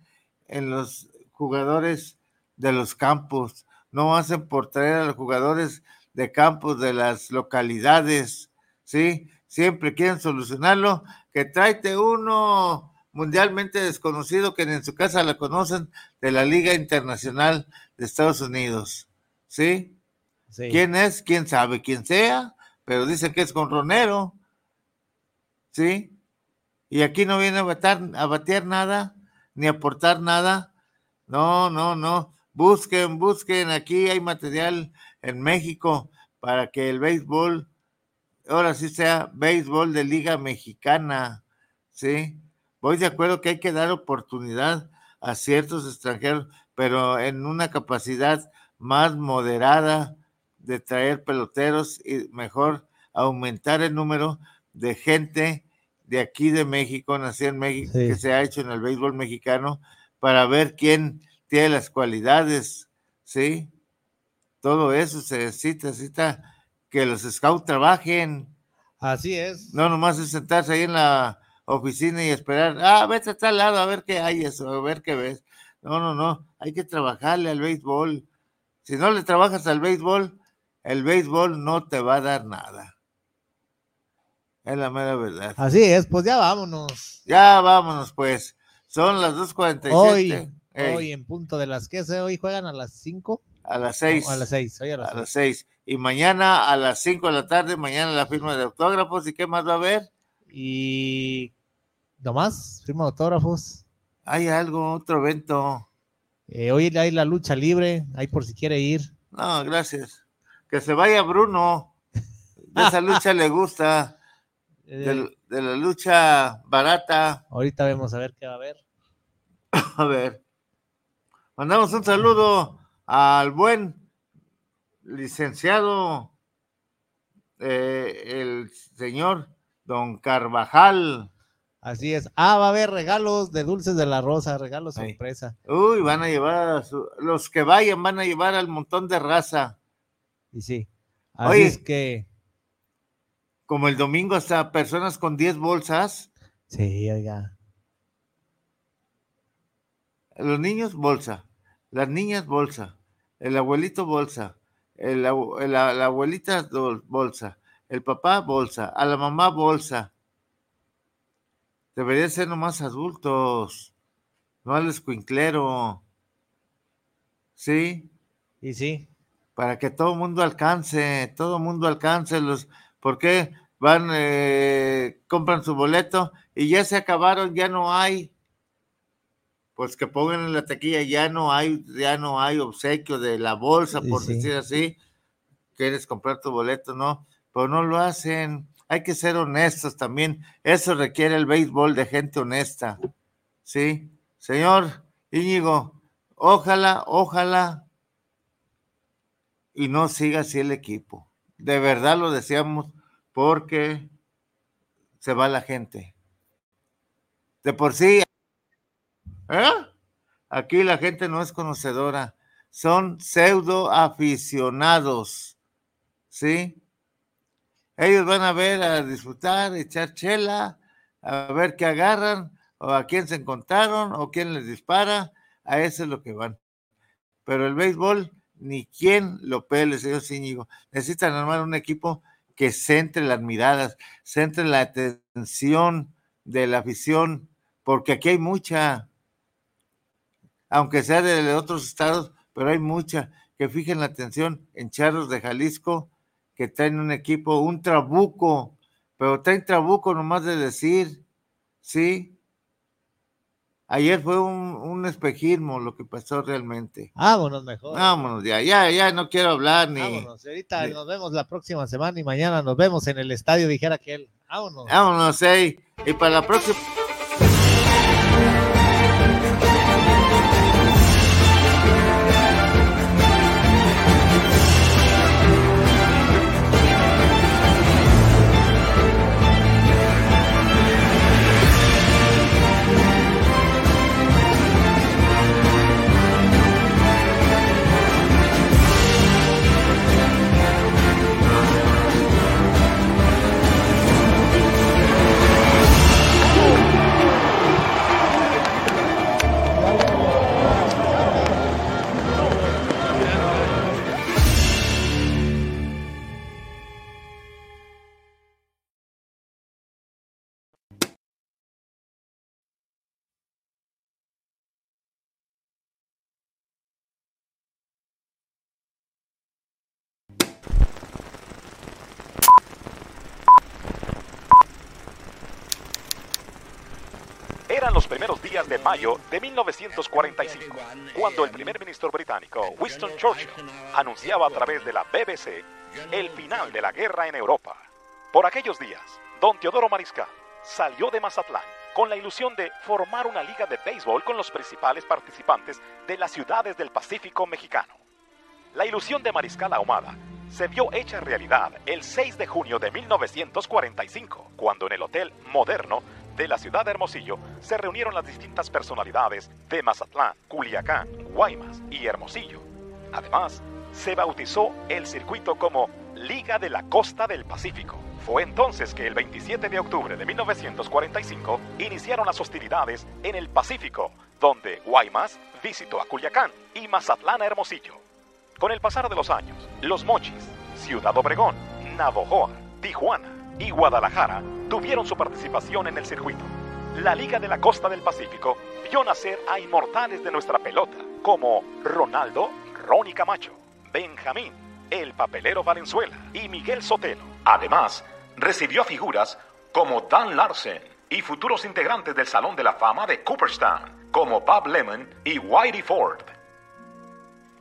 en los jugadores de los campos, no hacen por traer a los jugadores de campos de las localidades, ¿sí? Siempre quieren solucionarlo, que tráete uno mundialmente desconocido que en su casa la conocen de la Liga Internacional de Estados Unidos, ¿sí? Sí. ¿Quién es? ¿Quién sabe quién sea? Pero dicen que es con Ronero, ¿sí? Y aquí no viene a, batar, a batear nada, ni a aportar nada. No, no, no. Busquen, busquen. Aquí hay material en México para que el béisbol, ahora sí sea béisbol de Liga Mexicana, ¿sí? Voy de acuerdo que hay que dar oportunidad a ciertos extranjeros, pero en una capacidad más moderada de traer peloteros y mejor aumentar el número de gente de aquí de México, nacida en México, Sí. que se ha hecho en el béisbol mexicano, para ver quién tiene las cualidades, ¿sí? Todo eso se necesita, necesita que los scouts trabajen. Así es. No nomás es sentarse ahí en la oficina y esperar, ah, vete a tal lado a ver qué hay eso, a ver qué ves. No, no, no, hay que trabajarle al béisbol. Si no le trabajas al béisbol, el béisbol no te va a dar nada. Es la mera verdad. Así es, pues ya vámonos. Ya vámonos pues. Son las 2.47. Hoy, Ey, hoy en punto de las que hoy juegan a las 5. a las 6. a las 6, hoy a las A las 6. Y mañana a las 5 de la tarde, mañana la firma de autógrafos. ¿Y qué más va a haber? Y nomás, firma de autógrafos. Hay algo, otro evento. Eh, hoy hay la lucha libre, ahí por si quiere ir. No, gracias. Que se vaya Bruno. De esa lucha le gusta. De, de la lucha barata. Ahorita vemos a ver qué va a haber. A ver. Mandamos un saludo al buen licenciado, eh, el señor Don Carvajal. Así es. Ah, va a haber regalos de dulces de la rosa, regalos sorpresa. Uy, van a llevar a su- los que vayan, van a llevar al montón de raza. Y sí. Así Oye. es que. Como el domingo hasta personas con 10 bolsas. Sí, oiga. Los niños, bolsa. Las niñas, bolsa. El abuelito, bolsa. El la, la abuelita, bolsa. El papá, bolsa. A la mamá, bolsa. Debería ser nomás adultos. No al escuinclero. ¿Sí? Y sí. Para que todo el mundo alcance. Todo el mundo alcance. Los, ¿Por qué van, eh, compran su boleto y ya se acabaron, ya no hay? pues que pongan en la taquilla, ya no hay, ya no hay obsequio de la bolsa, por sí. decir así, quieres comprar tu boleto, no, pero no lo hacen, hay que ser honestos también, eso requiere el béisbol de gente honesta, ¿sí? Señor Íñigo, ojalá, ojalá, y no siga así el equipo, de verdad lo deseamos, porque se va la gente. De por sí, ¿Eh? Aquí la gente no es conocedora, son pseudo aficionados, ¿sí? Ellos van a ver, a disfrutar, echar chela, a ver qué agarran, o a quién se encontraron, o quién les dispara, a eso es lo que van. Pero el béisbol, ni quién lo pele, señor Íñigo. Necesitan armar un equipo que centre las miradas, centre la atención de la afición, porque aquí hay mucha, aunque sea de otros estados, pero hay mucha que fijen la atención en Charros de Jalisco, que traen un equipo, un trabuco, pero traen trabuco nomás de decir, ¿sí? Ayer fue un, un espejismo lo que pasó realmente. Vámonos mejor. Vámonos ya, ya, ya no quiero hablar ni... Vámonos. Ahorita ni- nos vemos la próxima semana y mañana nos vemos en el estadio, dijera aquel. Vámonos. Vámonos, ey. Y para la próxima... días de mayo de 1945, cuando el primer ministro británico Winston Churchill anunciaba a través de la BBC el final de la guerra en Europa. Por aquellos días, don Teodoro Mariscal salió de Mazatlán con la ilusión de formar una liga de béisbol con los principales participantes de las ciudades del Pacífico mexicano. La ilusión de Mariscal Ahumada se vio hecha realidad el 6 de junio de 1945, cuando en el Hotel Moderno de la ciudad de Hermosillo se reunieron las distintas personalidades de Mazatlán, Culiacán, Guaymas y Hermosillo. Además, se bautizó el circuito como Liga de la Costa del Pacífico. Fue entonces que el 27 de octubre de 1945 iniciaron las hostilidades en el Pacífico, donde Guaymas visitó a Culiacán y Mazatlán a Hermosillo. Con el pasar de los años, Los Mochis, Ciudad Obregón, Navojoa, Tijuana y Guadalajara tuvieron su participación en el circuito. La Liga de la Costa del Pacífico vio nacer a inmortales de nuestra pelota, como Ronaldo, Ronnie Camacho, Benjamín, el papelero Valenzuela y Miguel Sotelo. Además, recibió a figuras como Dan Larsen y futuros integrantes del Salón de la Fama de Cooperstown, como Bob Lemon y Whitey Ford.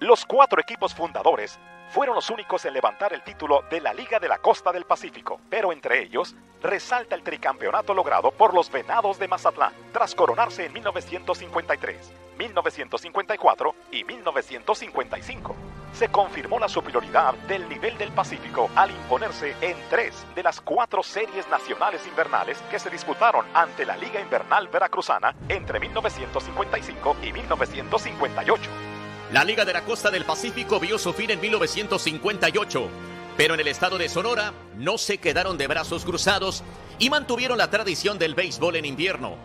Los cuatro equipos fundadores fueron los únicos en levantar el título de la Liga de la Costa del Pacífico, pero entre ellos resalta el tricampeonato logrado por los Venados de Mazatlán, tras coronarse en 1953, 1954 y 1955. Se confirmó la superioridad del nivel del Pacífico al imponerse en tres de las cuatro series nacionales invernales que se disputaron ante la Liga Invernal Veracruzana entre 1955 y 1958. La Liga de la Costa del Pacífico vio su fin en 1958, pero en el estado de Sonora no se quedaron de brazos cruzados y mantuvieron la tradición del béisbol en invierno.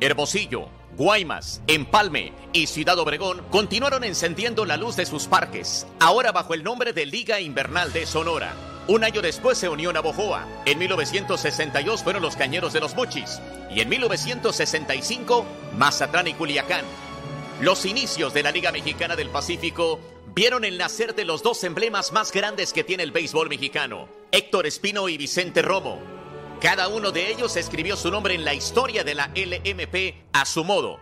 Hermosillo, Guaymas, Empalme y Ciudad Obregón continuaron encendiendo la luz de sus parques, ahora bajo el nombre de Liga Invernal de Sonora. Un año después se unió Navojoa. En 1962 fueron los Cañeros de los Mochis. Y en 1965, Mazatlán y Culiacán. Los inicios de la Liga Mexicana del Pacífico vieron el nacer de los dos emblemas más grandes que tiene el béisbol mexicano, Héctor Espino y Vicente Romo. Cada uno de ellos escribió su nombre en la historia de la LMP a su modo.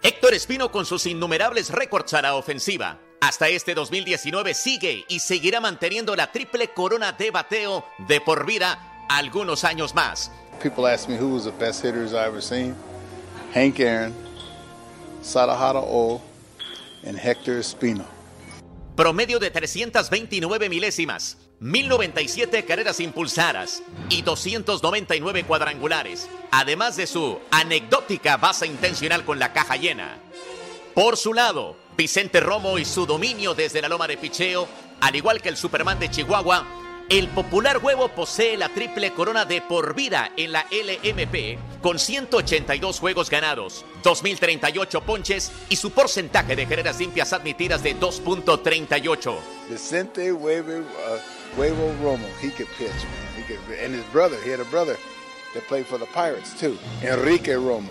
Héctor Espino con sus innumerables récords a la ofensiva. Hasta este 2019 sigue y seguirá manteniendo la triple corona de bateo de por vida algunos años más. People ask me who was the best hitters I ever seen. Hank Aaron, Sadahara O, and Hector Espino. Promedio de 329 milésimas, 1097 carreras impulsadas y 299 cuadrangulares, además de su anecdótica base intencional con la caja llena. Por su lado, Vicente Romo y su dominio desde la loma de picheo, al igual que el Superman de Chihuahua, el popular huevo posee la triple corona de por vida en la LMP con 182 juegos ganados, 2038 ponches y su porcentaje de carreras limpias admitidas de 2.38. Vicente Huevo, uh, Huevo Romo, he could pitch, man. He could, and his brother, he had a brother that played for the Pirates too, Enrique Romo.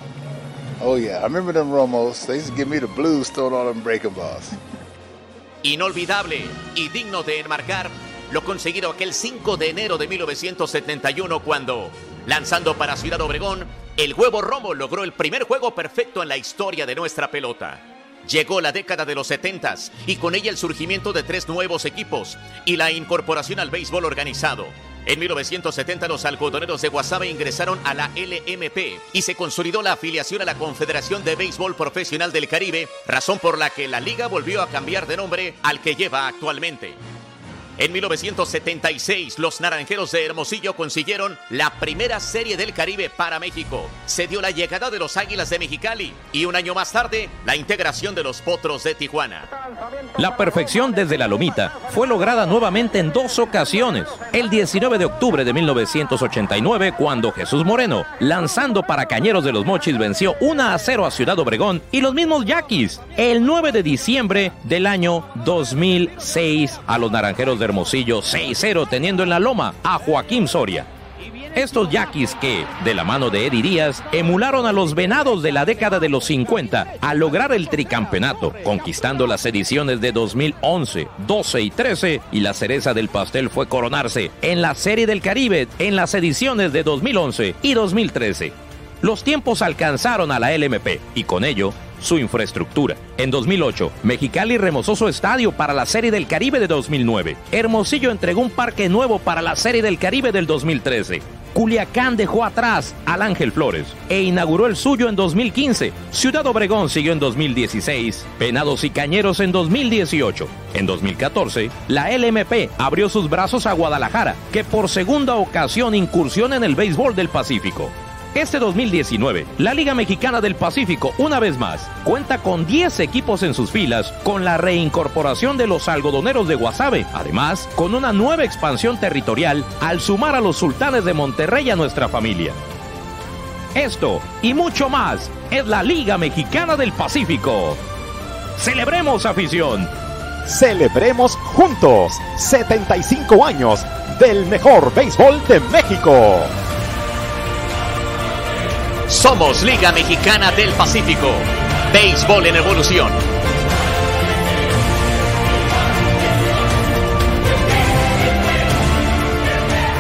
Oh yeah, I remember them Romos. They used to give me the blues throwing all them breaking balls. Inolvidable y digno de enmarcar lo conseguido aquel 5 de enero de 1971 cuando, lanzando para Ciudad Obregón, el huevo Romo logró el primer juego perfecto en la historia de nuestra pelota. Llegó la década de los 70 y con ella el surgimiento de tres nuevos equipos y la incorporación al béisbol organizado. En 1970 los algodoneros de Guasave ingresaron a la LMP y se consolidó la afiliación a la Confederación de Béisbol Profesional del Caribe, razón por la que la liga volvió a cambiar de nombre al que lleva actualmente. En 1976, los Naranjeros de Hermosillo consiguieron la primera serie del Caribe para México. Se dio la llegada de los Águilas de Mexicali y un año más tarde, la integración de los Potros de Tijuana. La perfección desde la lomita fue lograda nuevamente en dos ocasiones. El 19 de octubre de 1989, cuando Jesús Moreno, lanzando para Cañeros de los Mochis, venció 1 a 0 a Ciudad Obregón y los mismos Yaquis. El 9 de diciembre del año 2006 a los Naranjeros de Hermosillo 6-0 teniendo en la loma a Joaquín Soria. Estos yaquis que, de la mano de Eddie Díaz, emularon a los venados de la década de los 50 a lograr el tricampeonato, conquistando las ediciones de 2011, 12 y 13, y la cereza del pastel fue coronarse en la Serie del Caribe en las ediciones de 2011 y 2013. Los tiempos alcanzaron a la LMP y con ello su infraestructura. En 2008, Mexicali remozó su estadio para la Serie del Caribe de 2009. Hermosillo entregó un parque nuevo para la Serie del Caribe del 2013. Culiacán dejó atrás al Ángel Flores e inauguró el suyo en 2015. Ciudad Obregón siguió en 2016. Penados y Cañeros en 2018. En 2014, la LMP abrió sus brazos a Guadalajara, que por segunda ocasión incursiona en el béisbol del Pacífico. Este 2019, la Liga Mexicana del Pacífico, una vez más, cuenta con 10 equipos en sus filas con la reincorporación de los algodoneros de Guasave, además con una nueva expansión territorial al sumar a los sultanes de Monterrey a nuestra familia. Esto y mucho más es la Liga Mexicana del Pacífico. Celebremos afición. Celebremos juntos 75 años del mejor béisbol de México. Somos Liga Mexicana del Pacífico. Béisbol en evolución.